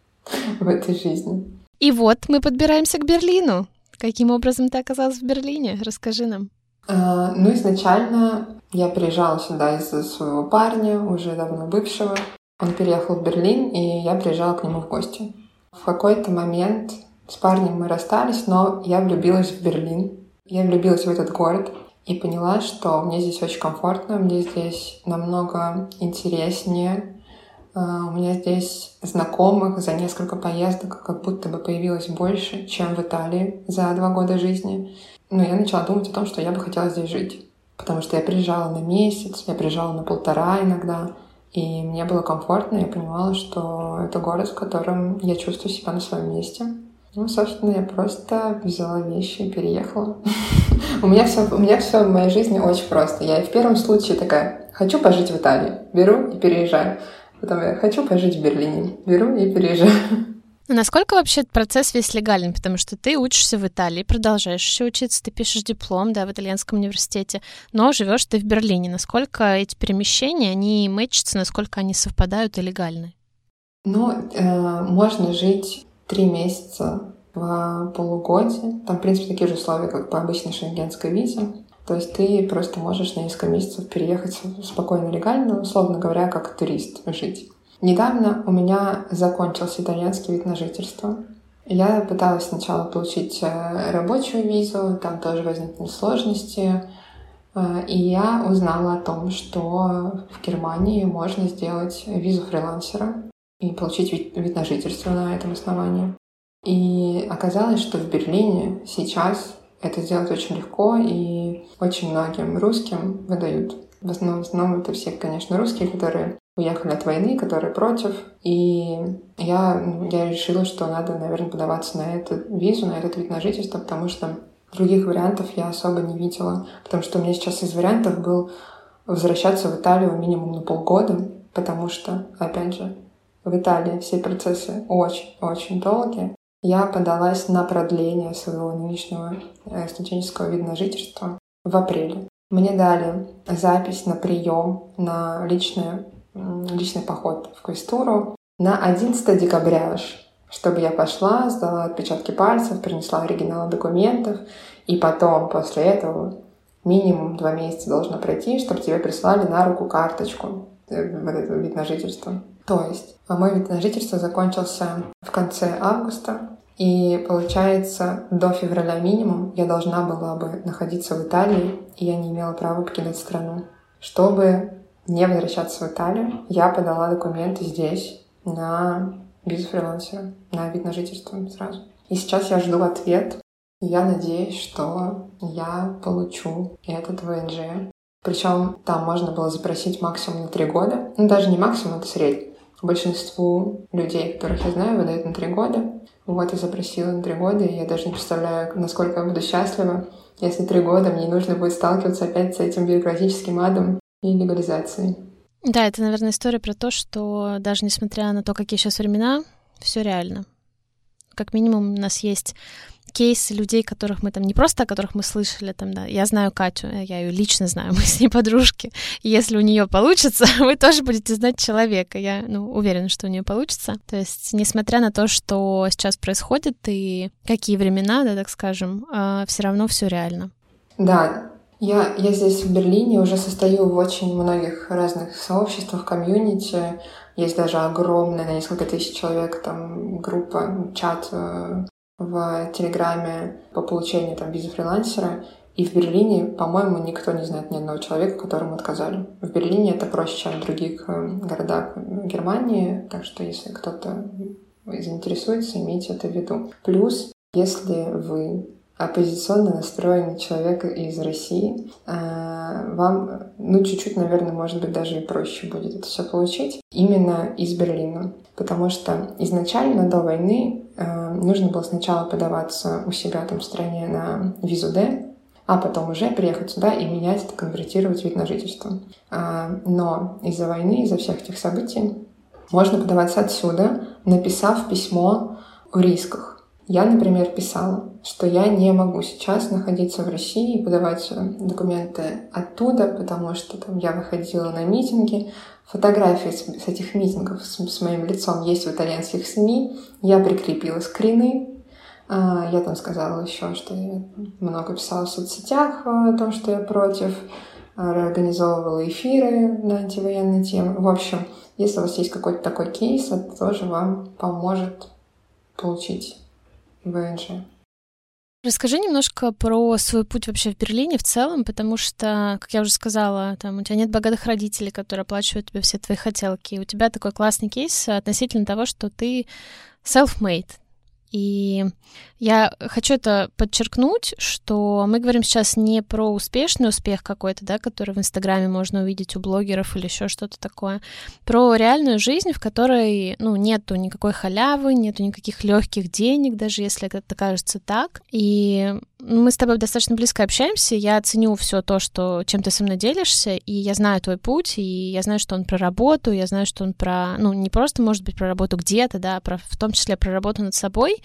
в этой жизни. И вот мы подбираемся к Берлину. Каким образом ты оказалась в Берлине? Расскажи нам. А, ну, изначально я приезжала сюда из-за своего парня, уже давно бывшего. Он переехал в Берлин, и я приезжала к нему в гости. В какой-то момент с парнем мы расстались, но я влюбилась в Берлин. Я влюбилась в этот город и поняла, что мне здесь очень комфортно, мне здесь намного интереснее. А, у меня здесь знакомых за несколько поездок как будто бы появилось больше, чем в Италии за два года жизни. Но я начала думать о том, что я бы хотела здесь жить. Потому что я приезжала на месяц, я приезжала на полтора иногда, и мне было комфортно, я понимала, что это город, в котором я чувствую себя на своем месте. Ну, собственно, я просто взяла вещи и переехала. у меня все, у меня все в моей жизни очень просто. Я в первом случае такая, хочу пожить в Италии, беру и переезжаю. Потом я хочу пожить в Берлине, беру и переезжаю. Насколько вообще процесс весь легален? Потому что ты учишься в Италии, продолжаешь еще учиться, ты пишешь диплом, да, в итальянском университете, но живешь ты в Берлине. Насколько эти перемещения, они мэчатся, насколько они совпадают и легальны? Ну, э, можно жить три месяца в полугодие. Там, в принципе, такие же условия, как по обычной шенгенской визе. То есть ты просто можешь на несколько месяцев переехать спокойно, легально, условно говоря, как турист жить. Недавно у меня закончился итальянский вид на жительство. Я пыталась сначала получить э, рабочую визу, там тоже возникли сложности. Э, и я узнала о том, что в Германии можно сделать визу фрилансера и получить вид, вид на жительство на этом основании. И оказалось, что в Берлине сейчас это сделать очень легко, и очень многим русским выдают. В основном, в основном это все, конечно, русские, которые уехали от войны, которые против. И я, я решила, что надо, наверное, подаваться на эту визу, на этот вид на жительство, потому что других вариантов я особо не видела. Потому что у меня сейчас из вариантов был возвращаться в Италию минимум на полгода, потому что, опять же, в Италии все процессы очень-очень долгие. Я подалась на продление своего нынешнего э, студенческого вида на жительство в апреле. Мне дали запись на прием на личный, личный поход в Квестуру на 11 декабря аж, чтобы я пошла, сдала отпечатки пальцев, принесла оригиналы документов, и потом, после этого, минимум два месяца должно пройти, чтобы тебе прислали на руку карточку, э, вот этот вид на жительство. То есть а мой вид на жительство закончился в конце августа, и получается, до февраля минимум я должна была бы находиться в Италии, и я не имела права покидать страну. Чтобы не возвращаться в Италию, я подала документы здесь на визу фрилансера, на вид на жительство сразу. И сейчас я жду ответ. Я надеюсь, что я получу этот ВНЖ. Причем там можно было запросить максимум на три года. Ну, даже не максимум, это средний. Большинству людей, которых я знаю, выдают на три года. Вот, я запросила на три года, и я даже не представляю, насколько я буду счастлива, если три года мне нужно будет сталкиваться опять с этим бюрократическим адом и легализацией. Да, это, наверное, история про то, что даже несмотря на то, какие сейчас времена, все реально. Как минимум у нас есть кейсы людей, которых мы там не просто о которых мы слышали, там, да, я знаю Катю, я ее лично знаю, мы с ней подружки. Если у нее получится, вы тоже будете знать человека. Я, ну, уверена, что у нее получится. То есть, несмотря на то, что сейчас происходит и какие времена, да, так скажем, а, все равно все реально. Да, я, я здесь в Берлине уже состою в очень многих разных сообществах, комьюнити. Есть даже огромная, на несколько тысяч человек, там группа, чат э, в Телеграме по получению там визы фрилансера. И в Берлине, по-моему, никто не знает ни одного человека, которому отказали. В Берлине это проще, чем в других э, городах Германии, так что если кто-то заинтересуется, имейте это в виду. Плюс, если вы оппозиционно настроенный человек из России, э, вам, ну, чуть-чуть, наверное, может быть, даже и проще будет это все получить именно из Берлина. Потому что изначально до войны э, нужно было сначала подаваться у себя там в стране на визу D, а потом уже приехать сюда и менять это, конвертировать вид на жительство. Э, но из-за войны, из-за всех этих событий можно подаваться отсюда, написав письмо о рисках. Я, например, писала, что я не могу сейчас находиться в России и подавать документы оттуда, потому что там я выходила на митинги. Фотографии с, с этих митингов с, с моим лицом есть в итальянских СМИ. Я прикрепила скрины. А, я там сказала еще, что я много писала в соцсетях о том, что я против организовывала эфиры на антивоенные темы. В общем, если у вас есть какой-то такой кейс, это тоже вам поможет получить ВНЖ. Расскажи немножко про свой путь вообще в Берлине в целом, потому что, как я уже сказала, там у тебя нет богатых родителей, которые оплачивают тебе все твои хотелки. И у тебя такой классный кейс относительно того, что ты self-made, и я хочу это подчеркнуть, что мы говорим сейчас не про успешный успех какой-то, да, который в Инстаграме можно увидеть у блогеров или еще что-то такое, про реальную жизнь, в которой, ну, нету никакой халявы, нету никаких легких денег, даже если это кажется так. И мы с тобой достаточно близко общаемся, я ценю все то, что чем ты со мной делишься, и я знаю твой путь, и я знаю, что он про работу, я знаю, что он про, ну, не просто, может быть, про работу где-то, да, а про, в том числе про работу над собой,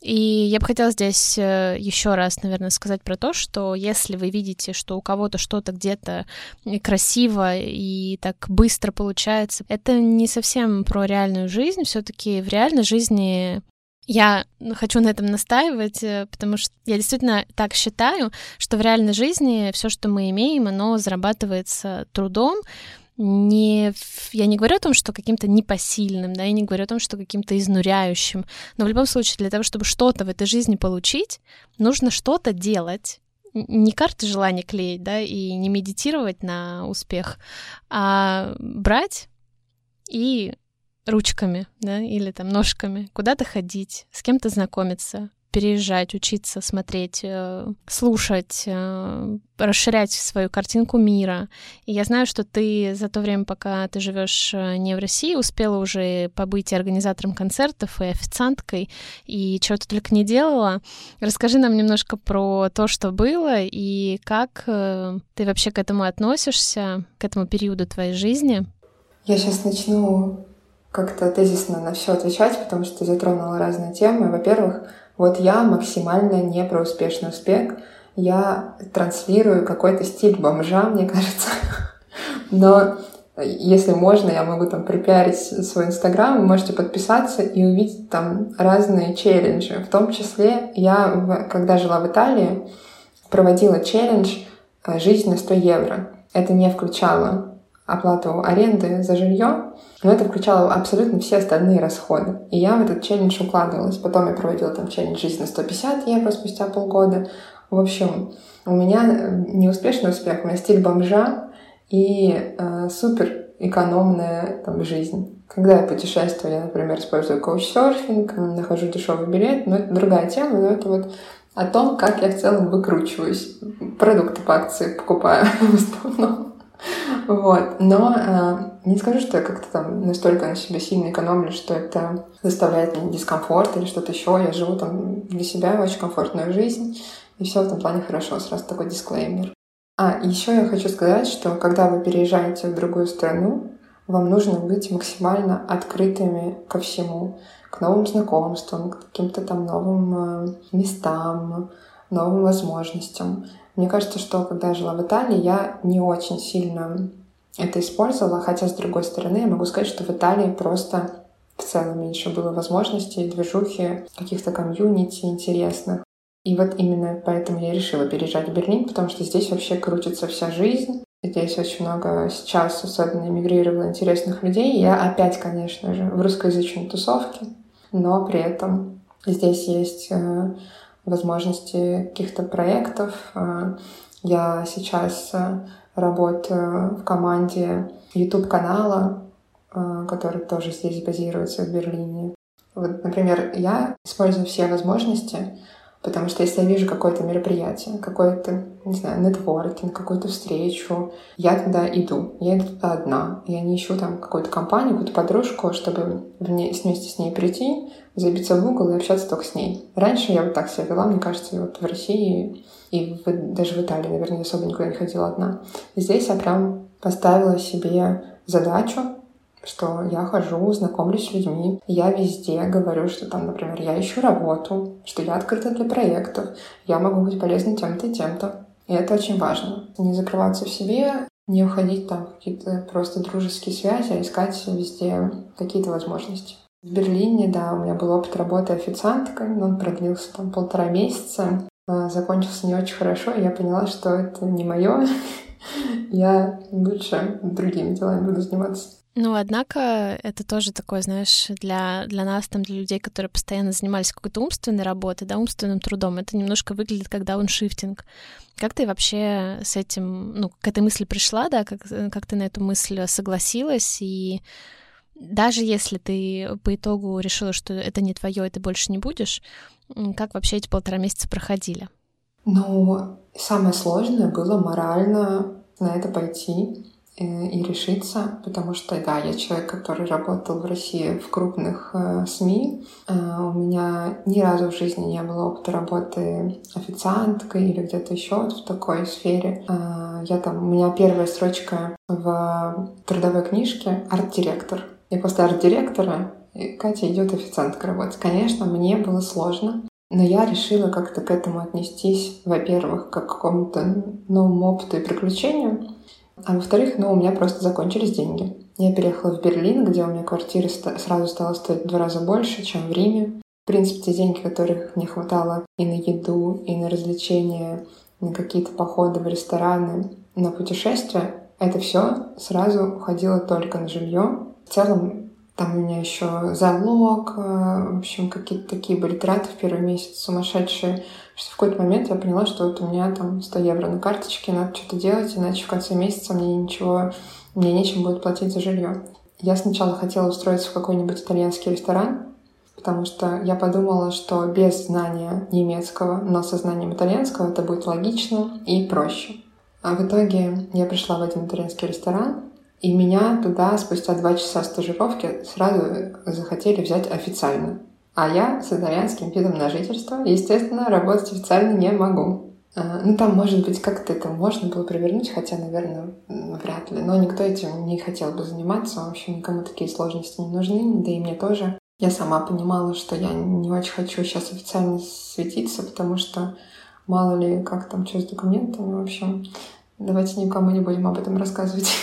и я бы хотела здесь э, еще раз, наверное, сказать про то, что если вы видите, что у кого-то что-то где-то красиво и так быстро получается, это не совсем про реальную жизнь. Все-таки в реальной жизни я хочу на этом настаивать, э, потому что я действительно так считаю, что в реальной жизни все, что мы имеем, оно зарабатывается трудом, не... Я не говорю о том, что каким-то непосильным, да, я не говорю о том, что каким-то изнуряющим, но в любом случае для того, чтобы что-то в этой жизни получить, нужно что-то делать, не карты желания клеить, да, и не медитировать на успех, а брать и ручками, да, или там ножками куда-то ходить, с кем-то знакомиться, переезжать, учиться, смотреть, э, слушать, э, расширять свою картинку мира. И я знаю, что ты за то время, пока ты живешь э, не в России, успела уже побыть и организатором концертов, и официанткой, и чего ты только не делала. Расскажи нам немножко про то, что было, и как ты вообще к этому относишься, к этому периоду твоей жизни. Я сейчас начну как-то тезисно на все отвечать, потому что затронула разные темы. Во-первых, вот я максимально не про успешный успех. Я транслирую какой-то стиль бомжа, мне кажется. Но если можно, я могу там припиарить свой инстаграм, вы можете подписаться и увидеть там разные челленджи. В том числе я, когда жила в Италии, проводила челлендж «Жизнь на 100 евро». Это не включало оплату аренды за жилье, но это включало абсолютно все остальные расходы. И я в этот челлендж укладывалась. Потом я проводила там челлендж «Жизнь на 150 евро» спустя полгода. В общем, у меня не успешный успех, у меня стиль бомжа и э, супер экономная там жизнь. Когда я путешествую, я, например, использую коучсерфинг, нахожу дешевый билет, но это другая тема, но это вот о том, как я в целом выкручиваюсь. Продукты по акции покупаю в основном. Вот. Но э, не скажу, что я как-то там настолько на себе сильно экономлю, что это заставляет мне дискомфорт или что-то еще. Я живу там для себя очень комфортную жизнь, и все в этом плане хорошо. Сразу такой дисклеймер. А, еще я хочу сказать, что когда вы переезжаете в другую страну, вам нужно быть максимально открытыми ко всему, к новым знакомствам, к каким-то там новым э, местам, новым возможностям. Мне кажется, что когда я жила в Италии, я не очень сильно это использовала, хотя, с другой стороны, я могу сказать, что в Италии просто в целом меньше было возможностей, движухи, каких-то комьюнити интересных. И вот именно поэтому я решила переезжать в Берлин, потому что здесь вообще крутится вся жизнь. Здесь очень много сейчас особенно эмигрировало интересных людей. Я опять, конечно же, в русскоязычной тусовке, но при этом здесь есть э, возможности каких-то проектов. Э, я сейчас э, работаю в команде YouTube-канала, э, который тоже здесь базируется в Берлине. Вот, например, я использую все возможности, потому что если я вижу какое-то мероприятие, какой-то, не знаю, нетворкинг, какую-то встречу, я туда иду. Я иду туда одна. Я не ищу там какую-то компанию, какую-то подружку, чтобы вместе с ней прийти, забиться в угол и общаться только с ней. Раньше я вот так себя вела, мне кажется, вот в России и в, даже в Италии, наверное, особо никуда не ходила одна. Здесь я прям поставила себе задачу, что я хожу, знакомлюсь с людьми, я везде говорю, что там, например, я ищу работу, что я открыта для проектов, я могу быть полезной тем-то и тем-то. И это очень важно. Не закрываться в себе, не уходить там в какие-то просто дружеские связи, а искать везде какие-то возможности. В Берлине, да, у меня был опыт работы официанткой, но он продлился там полтора месяца. А, закончился не очень хорошо, и я поняла, что это не мое. Я лучше другими делами буду заниматься. Ну, однако, это тоже такое, знаешь, для, для нас, там, для людей, которые постоянно занимались какой-то умственной работой, да, умственным трудом, это немножко выглядит как дауншифтинг. Как ты вообще с этим, ну, к этой мысли пришла, да, как, как ты на эту мысль согласилась, и даже если ты по итогу решила, что это не твое, и ты больше не будешь, как вообще эти полтора месяца проходили? Ну, самое сложное было морально на это пойти э, и решиться, потому что, да, я человек, который работал в России в крупных э, СМИ. Э, у меня ни разу в жизни не было опыта работы официанткой или где-то еще вот в такой сфере. Э, я там, у меня первая строчка в трудовой книжке — арт-директор. И после арт-директора Катя идет официанткой работать. Конечно, мне было сложно, но я решила как-то к этому отнестись, во-первых, как к какому-то новому опыту и приключению, а во-вторых, ну, у меня просто закончились деньги. Я переехала в Берлин, где у меня квартира сразу стала стоить в два раза больше, чем в Риме. В принципе, те деньги, которых мне хватало и на еду, и на развлечения, на какие-то походы в рестораны, на путешествия, это все сразу уходило только на жилье. В целом, там у меня еще залог, э, в общем, какие-то такие были траты в первый месяц сумасшедшие, в какой-то момент я поняла, что вот у меня там 100 евро на карточке, надо что-то делать, иначе в конце месяца мне ничего, мне нечем будет платить за жилье. Я сначала хотела устроиться в какой-нибудь итальянский ресторан, потому что я подумала, что без знания немецкого, но со знанием итальянского это будет логично и проще. А в итоге я пришла в один итальянский ресторан, и меня туда спустя два часа стажировки сразу захотели взять официально. А я с итальянским видом на жительство, естественно, работать официально не могу. А, ну, там, может быть, как-то это можно было провернуть, хотя, наверное, вряд ли. Но никто этим не хотел бы заниматься. В общем, никому такие сложности не нужны, да и мне тоже. Я сама понимала, что я не очень хочу сейчас официально светиться, потому что мало ли, как там что с документами. В общем, давайте никому не будем об этом рассказывать.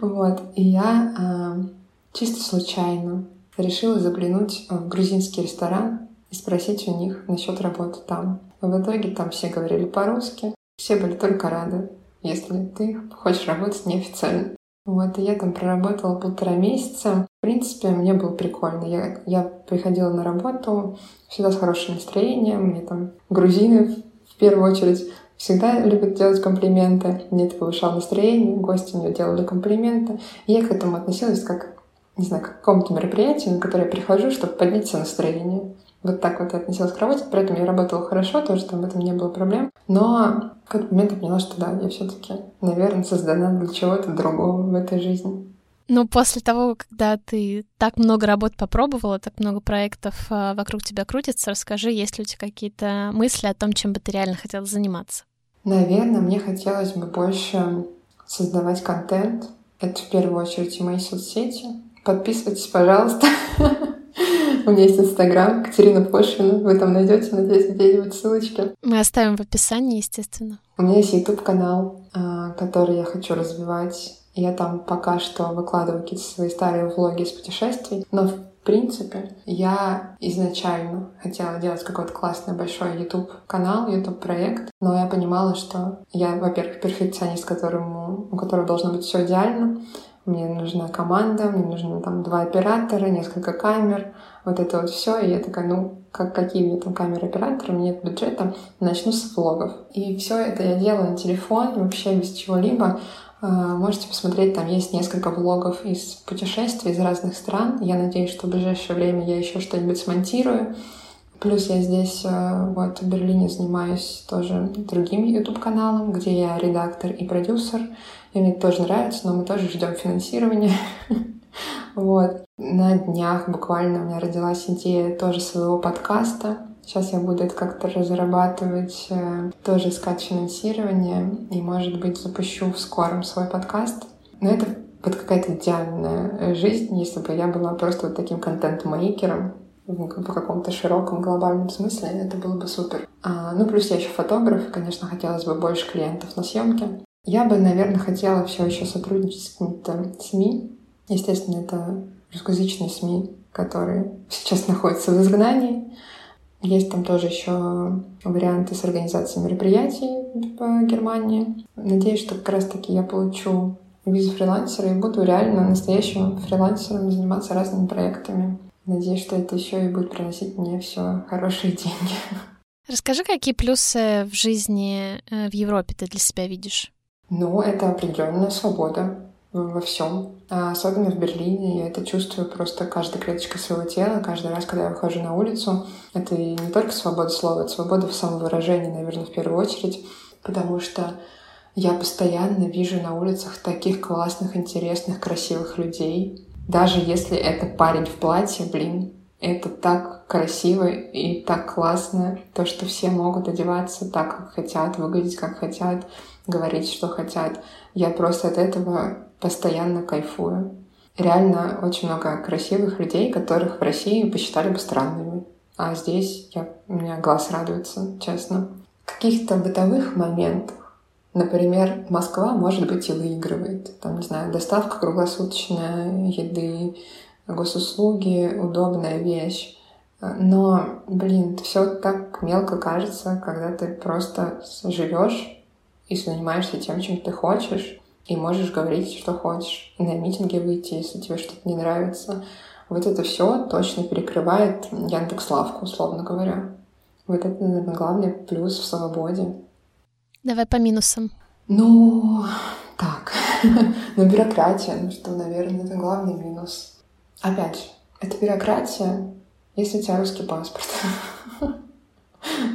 Вот. И я а, чисто случайно решила заглянуть в грузинский ресторан и спросить у них насчет работы там. В итоге там все говорили по-русски, все были только рады, если ты хочешь работать неофициально. Вот, и я там проработала полтора месяца. В принципе, мне было прикольно. Я, я приходила на работу всегда с хорошим настроением. Мне там грузины в первую очередь всегда любят делать комплименты. Мне это повышало настроение, гости мне делали комплименты. И я к этому относилась как не знаю, к какому-то мероприятию, на которое я прихожу, чтобы поднять себе настроение. Вот так вот я относилась к работе, при этом я работала хорошо, тоже там в этом не было проблем. Но в какой-то момент я поняла, что да, я все таки наверное, создана для чего-то другого в этой жизни. Ну, после того, когда ты так много работ попробовала, так много проектов э, вокруг тебя крутится, расскажи, есть ли у тебя какие-то мысли о том, чем бы ты реально хотела заниматься? Наверное, мне хотелось бы больше создавать контент. Это в первую очередь и мои соцсети, Подписывайтесь, пожалуйста. У меня есть Инстаграм, Катерина Пошина. Вы там найдете, надеюсь, где-нибудь ссылочки. Мы оставим в описании, естественно. У меня есть YouTube канал, а, который я хочу развивать. Я там пока что выкладываю какие-то свои старые влоги из путешествий, но в принципе, я изначально хотела делать какой-то классный большой YouTube канал, YouTube проект, но я понимала, что я, во-первых, перфекционист, которому, у которого должно быть все идеально, мне нужна команда, мне нужно там два оператора, несколько камер, вот это вот все. И я такая, ну, как, какие мне там камеры операторы, мне нет бюджета, начну с влогов. И все это я делаю на телефоне, вообще без чего-либо. А, можете посмотреть, там есть несколько влогов из путешествий из разных стран. Я надеюсь, что в ближайшее время я еще что-нибудь смонтирую. Плюс я здесь, э, вот, в Берлине занимаюсь тоже другим YouTube-каналом, где я редактор и продюсер. И мне это тоже нравится, но мы тоже ждем финансирования. Вот. На днях буквально у меня родилась идея тоже своего подкаста. Сейчас я буду это как-то разрабатывать, э, тоже искать финансирование и, может быть, запущу в скором свой подкаст. Но это вот какая-то идеальная жизнь, если бы я была просто вот таким контент-мейкером, в каком-то широком глобальном смысле, это было бы супер. А, ну, плюс я еще фотограф, и, конечно, хотелось бы больше клиентов на съемке. Я бы, наверное, хотела все еще сотрудничать с какими-то СМИ. Естественно, это русскоязычные СМИ, которые сейчас находятся в изгнании. Есть там тоже еще варианты с организацией мероприятий в Германии. Надеюсь, что как раз-таки я получу визу фрилансера и буду реально настоящим фрилансером заниматься разными проектами. Надеюсь, что это еще и будет приносить мне все хорошие деньги. Расскажи, какие плюсы в жизни э, в Европе ты для себя видишь? Ну, это определенная свобода во всем. А особенно в Берлине я это чувствую просто каждой клеточкой своего тела. Каждый раз, когда я выхожу на улицу, это не только свобода слова, это свобода в самовыражении, наверное, в первую очередь, потому что я постоянно вижу на улицах таких классных, интересных, красивых людей, даже если это парень в платье, блин, это так красиво и так классно, то, что все могут одеваться так, как хотят, выглядеть как хотят, говорить, что хотят. Я просто от этого постоянно кайфую. Реально очень много красивых людей, которых в России посчитали бы странными. А здесь я, у меня глаз радуется, честно. В каких-то бытовых моментах Например, Москва, может быть, и выигрывает. Там, не знаю, доставка круглосуточная еды, госуслуги, удобная вещь. Но, блин, все так мелко кажется, когда ты просто живешь и занимаешься тем, чем ты хочешь, и можешь говорить, что хочешь, и на митинге выйти, если тебе что-то не нравится. Вот это все точно перекрывает Яндекс.Лавку, условно говоря. Вот это, наверное, главный плюс в свободе. Давай по минусам. Ну, так. ну, бюрократия, ну что, наверное, это главный минус. Опять же, Это бюрократия, если у тебя русский паспорт.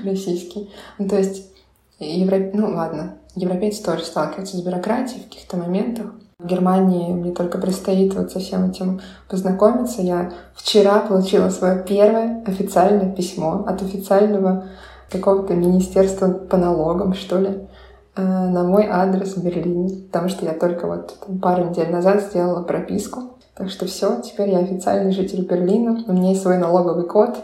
Российский. Ну, то есть, Европ... ну ладно, европейцы тоже сталкиваются с бюрократией в каких-то моментах. В Германии мне только предстоит вот со всем этим познакомиться. Я вчера получила свое первое официальное письмо от официального какого-то министерства по налогам, что ли, э, на мой адрес в Берлине, потому что я только вот там, пару недель назад сделала прописку. Так что все, теперь я официальный житель Берлина, у меня есть свой налоговый код.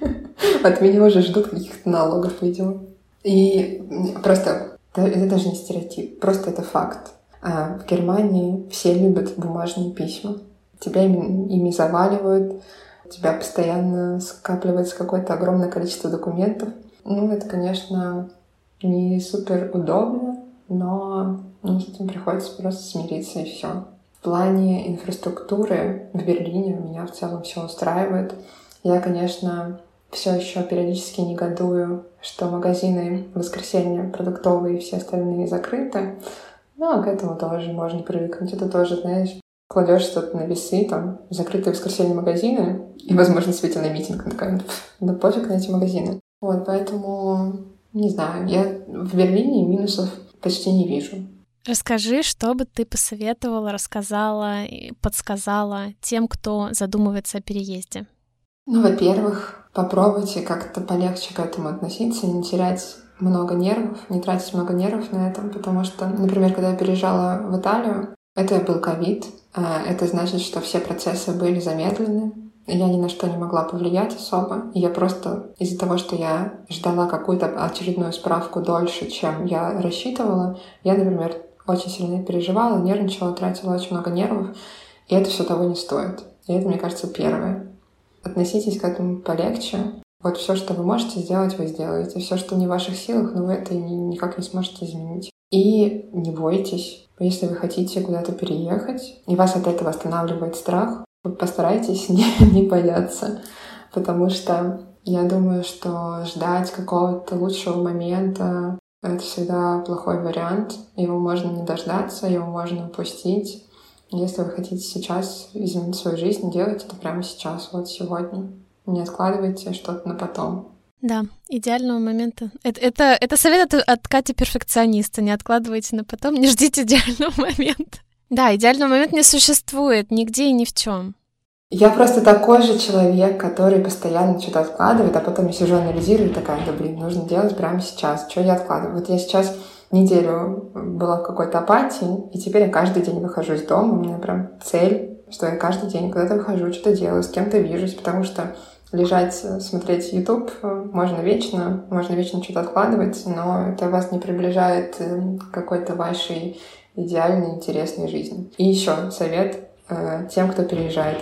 От меня уже ждут каких-то налогов, видимо. И просто это даже не стереотип, просто это факт. А в Германии все любят бумажные письма. Тебя ими, ими заваливают, у тебя постоянно скапливается какое-то огромное количество документов. Ну, это, конечно, не супер удобно, но ну, с этим приходится просто смириться и все. В плане инфраструктуры в Берлине меня в целом все устраивает. Я, конечно, все еще периодически негодую, что магазины в воскресенье продуктовые и все остальные закрыты. Ну, а к этому тоже можно привыкнуть. Это тоже, знаешь, кладешь что-то на весы, там, закрытые в воскресенье магазины, и, возможно, светильный митинг. Такая, да пофиг на эти магазины. Вот, поэтому, не знаю, я в Берлине минусов почти не вижу. Расскажи, что бы ты посоветовала, рассказала, подсказала тем, кто задумывается о переезде. Ну, во-первых, попробуйте как-то полегче к этому относиться, не терять много нервов, не тратить много нервов на это, потому что, например, когда я переезжала в Италию, это был ковид, а это значит, что все процессы были замедлены, я ни на что не могла повлиять особо. Я просто из-за того, что я ждала какую-то очередную справку дольше, чем я рассчитывала, я, например, очень сильно переживала, нервничала, тратила очень много нервов, и это все того не стоит. И это, мне кажется, первое. Относитесь к этому полегче, вот все, что вы можете сделать, вы сделаете. Все, что не в ваших силах, но вы это никак не сможете изменить. И не бойтесь. Если вы хотите куда-то переехать, и вас от этого останавливает страх, постарайтесь не, не бояться. Потому что я думаю, что ждать какого-то лучшего момента — это всегда плохой вариант. Его можно не дождаться, его можно упустить. Если вы хотите сейчас изменить свою жизнь, делайте это прямо сейчас, вот сегодня. Не откладывайте что-то на потом. Да, идеального момента. Это, это, это совет от, от Кати перфекциониста. Не откладывайте на потом, не ждите идеального момента. Да, идеального момента не существует нигде и ни в чем. Я просто такой же человек, который постоянно что-то откладывает, а потом я сижу, анализирую и такая, да блин, нужно делать прямо сейчас. Что я откладываю? Вот я сейчас неделю была в какой-то апатии, и теперь я каждый день выхожу из дома, у меня прям цель, что я каждый день куда-то выхожу, что-то делаю, с кем-то вижусь, потому что лежать, э, смотреть YouTube э, можно вечно, можно вечно что-то откладывать, но это вас не приближает э, к какой-то вашей идеальной, интересной жизни. И еще совет тем, кто переезжает.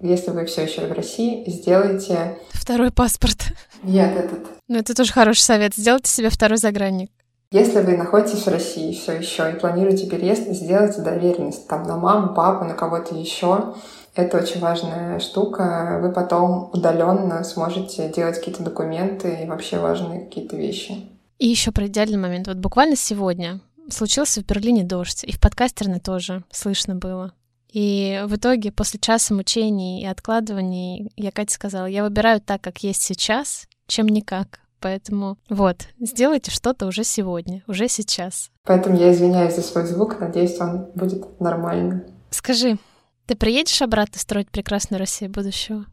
Если вы все еще в России, сделайте... Второй паспорт. Нет, этот. Ну, это тоже хороший совет. Сделайте себе второй загранник. Если вы находитесь в России все еще и планируете переезд, сделайте доверенность там на маму, папу, на кого-то еще. Это очень важная штука. Вы потом удаленно сможете делать какие-то документы и вообще важные какие-то вещи. И еще про идеальный момент. Вот буквально сегодня случился в Берлине дождь, и в подкастерной тоже слышно было. И в итоге, после часа мучений и откладываний, я Кате сказала, я выбираю так, как есть сейчас, чем никак. Поэтому вот, сделайте что-то уже сегодня, уже сейчас. Поэтому я извиняюсь за свой звук, надеюсь, он будет нормальный. Скажи, ты приедешь обратно строить прекрасную Россию будущего?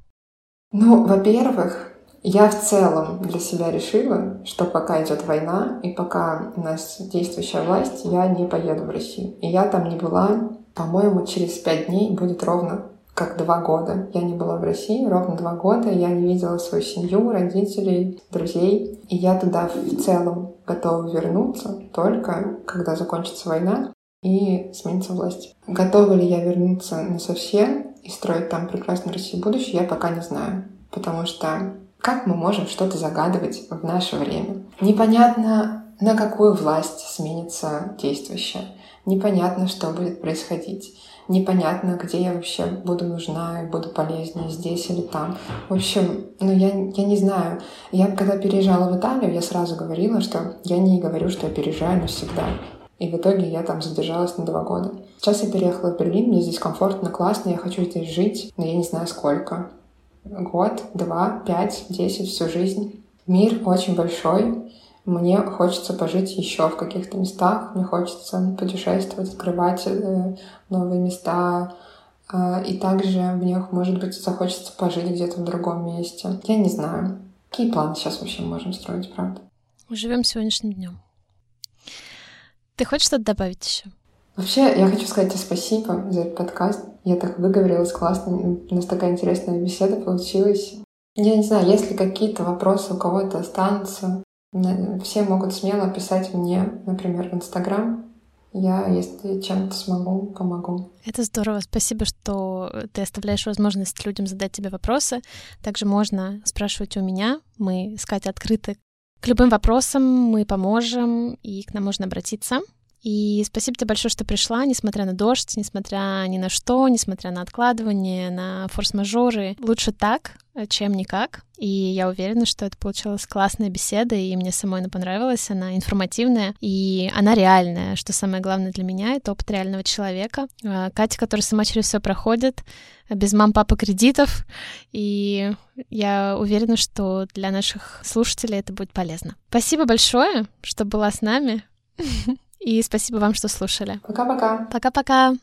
Ну, во-первых, я в целом для себя решила, что пока идет война и пока у нас действующая власть, я не поеду в Россию. И я там не была, по-моему, через пять дней будет ровно как два года. Я не была в России ровно два года. Я не видела свою семью, родителей, друзей. И я туда в целом готова вернуться только когда закончится война и сменится власть. Готова ли я вернуться на совсем и строить там прекрасную Россию будущее, я пока не знаю. Потому что как мы можем что-то загадывать в наше время? Непонятно, на какую власть сменится действующая. Непонятно, что будет происходить. Непонятно, где я вообще буду нужна и буду полезнее, здесь или там. В общем, ну я, я не знаю. Я когда переезжала в Италию, я сразу говорила, что я не говорю, что я переезжаю навсегда. И в итоге я там задержалась на два года. Сейчас я переехала в Берлин, мне здесь комфортно, классно, я хочу здесь жить, но я не знаю сколько. Год, два, пять, десять, всю жизнь. Мир очень большой, мне хочется пожить еще в каких-то местах, мне хочется путешествовать, открывать э, новые места, а, и также мне, может быть, захочется пожить где-то в другом месте. Я не знаю. Какие планы сейчас вообще можем строить, правда? Живем сегодняшним днем. Ты хочешь что-то добавить еще? Вообще, я хочу сказать тебе спасибо за этот подкаст. Я так выговорилась классно. У нас такая интересная беседа получилась. Я не знаю, если какие-то вопросы у кого-то останутся, все могут смело писать мне, например, в Инстаграм. Я, если чем-то смогу, помогу. Это здорово. Спасибо, что ты оставляешь возможность людям задать тебе вопросы. Также можно спрашивать у меня. Мы с Катей открыты к любым вопросам, мы поможем, и к нам можно обратиться. И спасибо тебе большое, что пришла, несмотря на дождь, несмотря ни на что, несмотря на откладывание, на форс-мажоры. Лучше так, чем никак. И я уверена, что это получилась классная беседа, и мне самой она понравилась, она информативная, и она реальная, что самое главное для меня, это опыт реального человека. А, Катя, которая сама через все проходит, без мам, папы кредитов, и я уверена, что для наших слушателей это будет полезно. Спасибо большое, что была с нами. И спасибо вам, что слушали. Пока-пока. Пока-пока.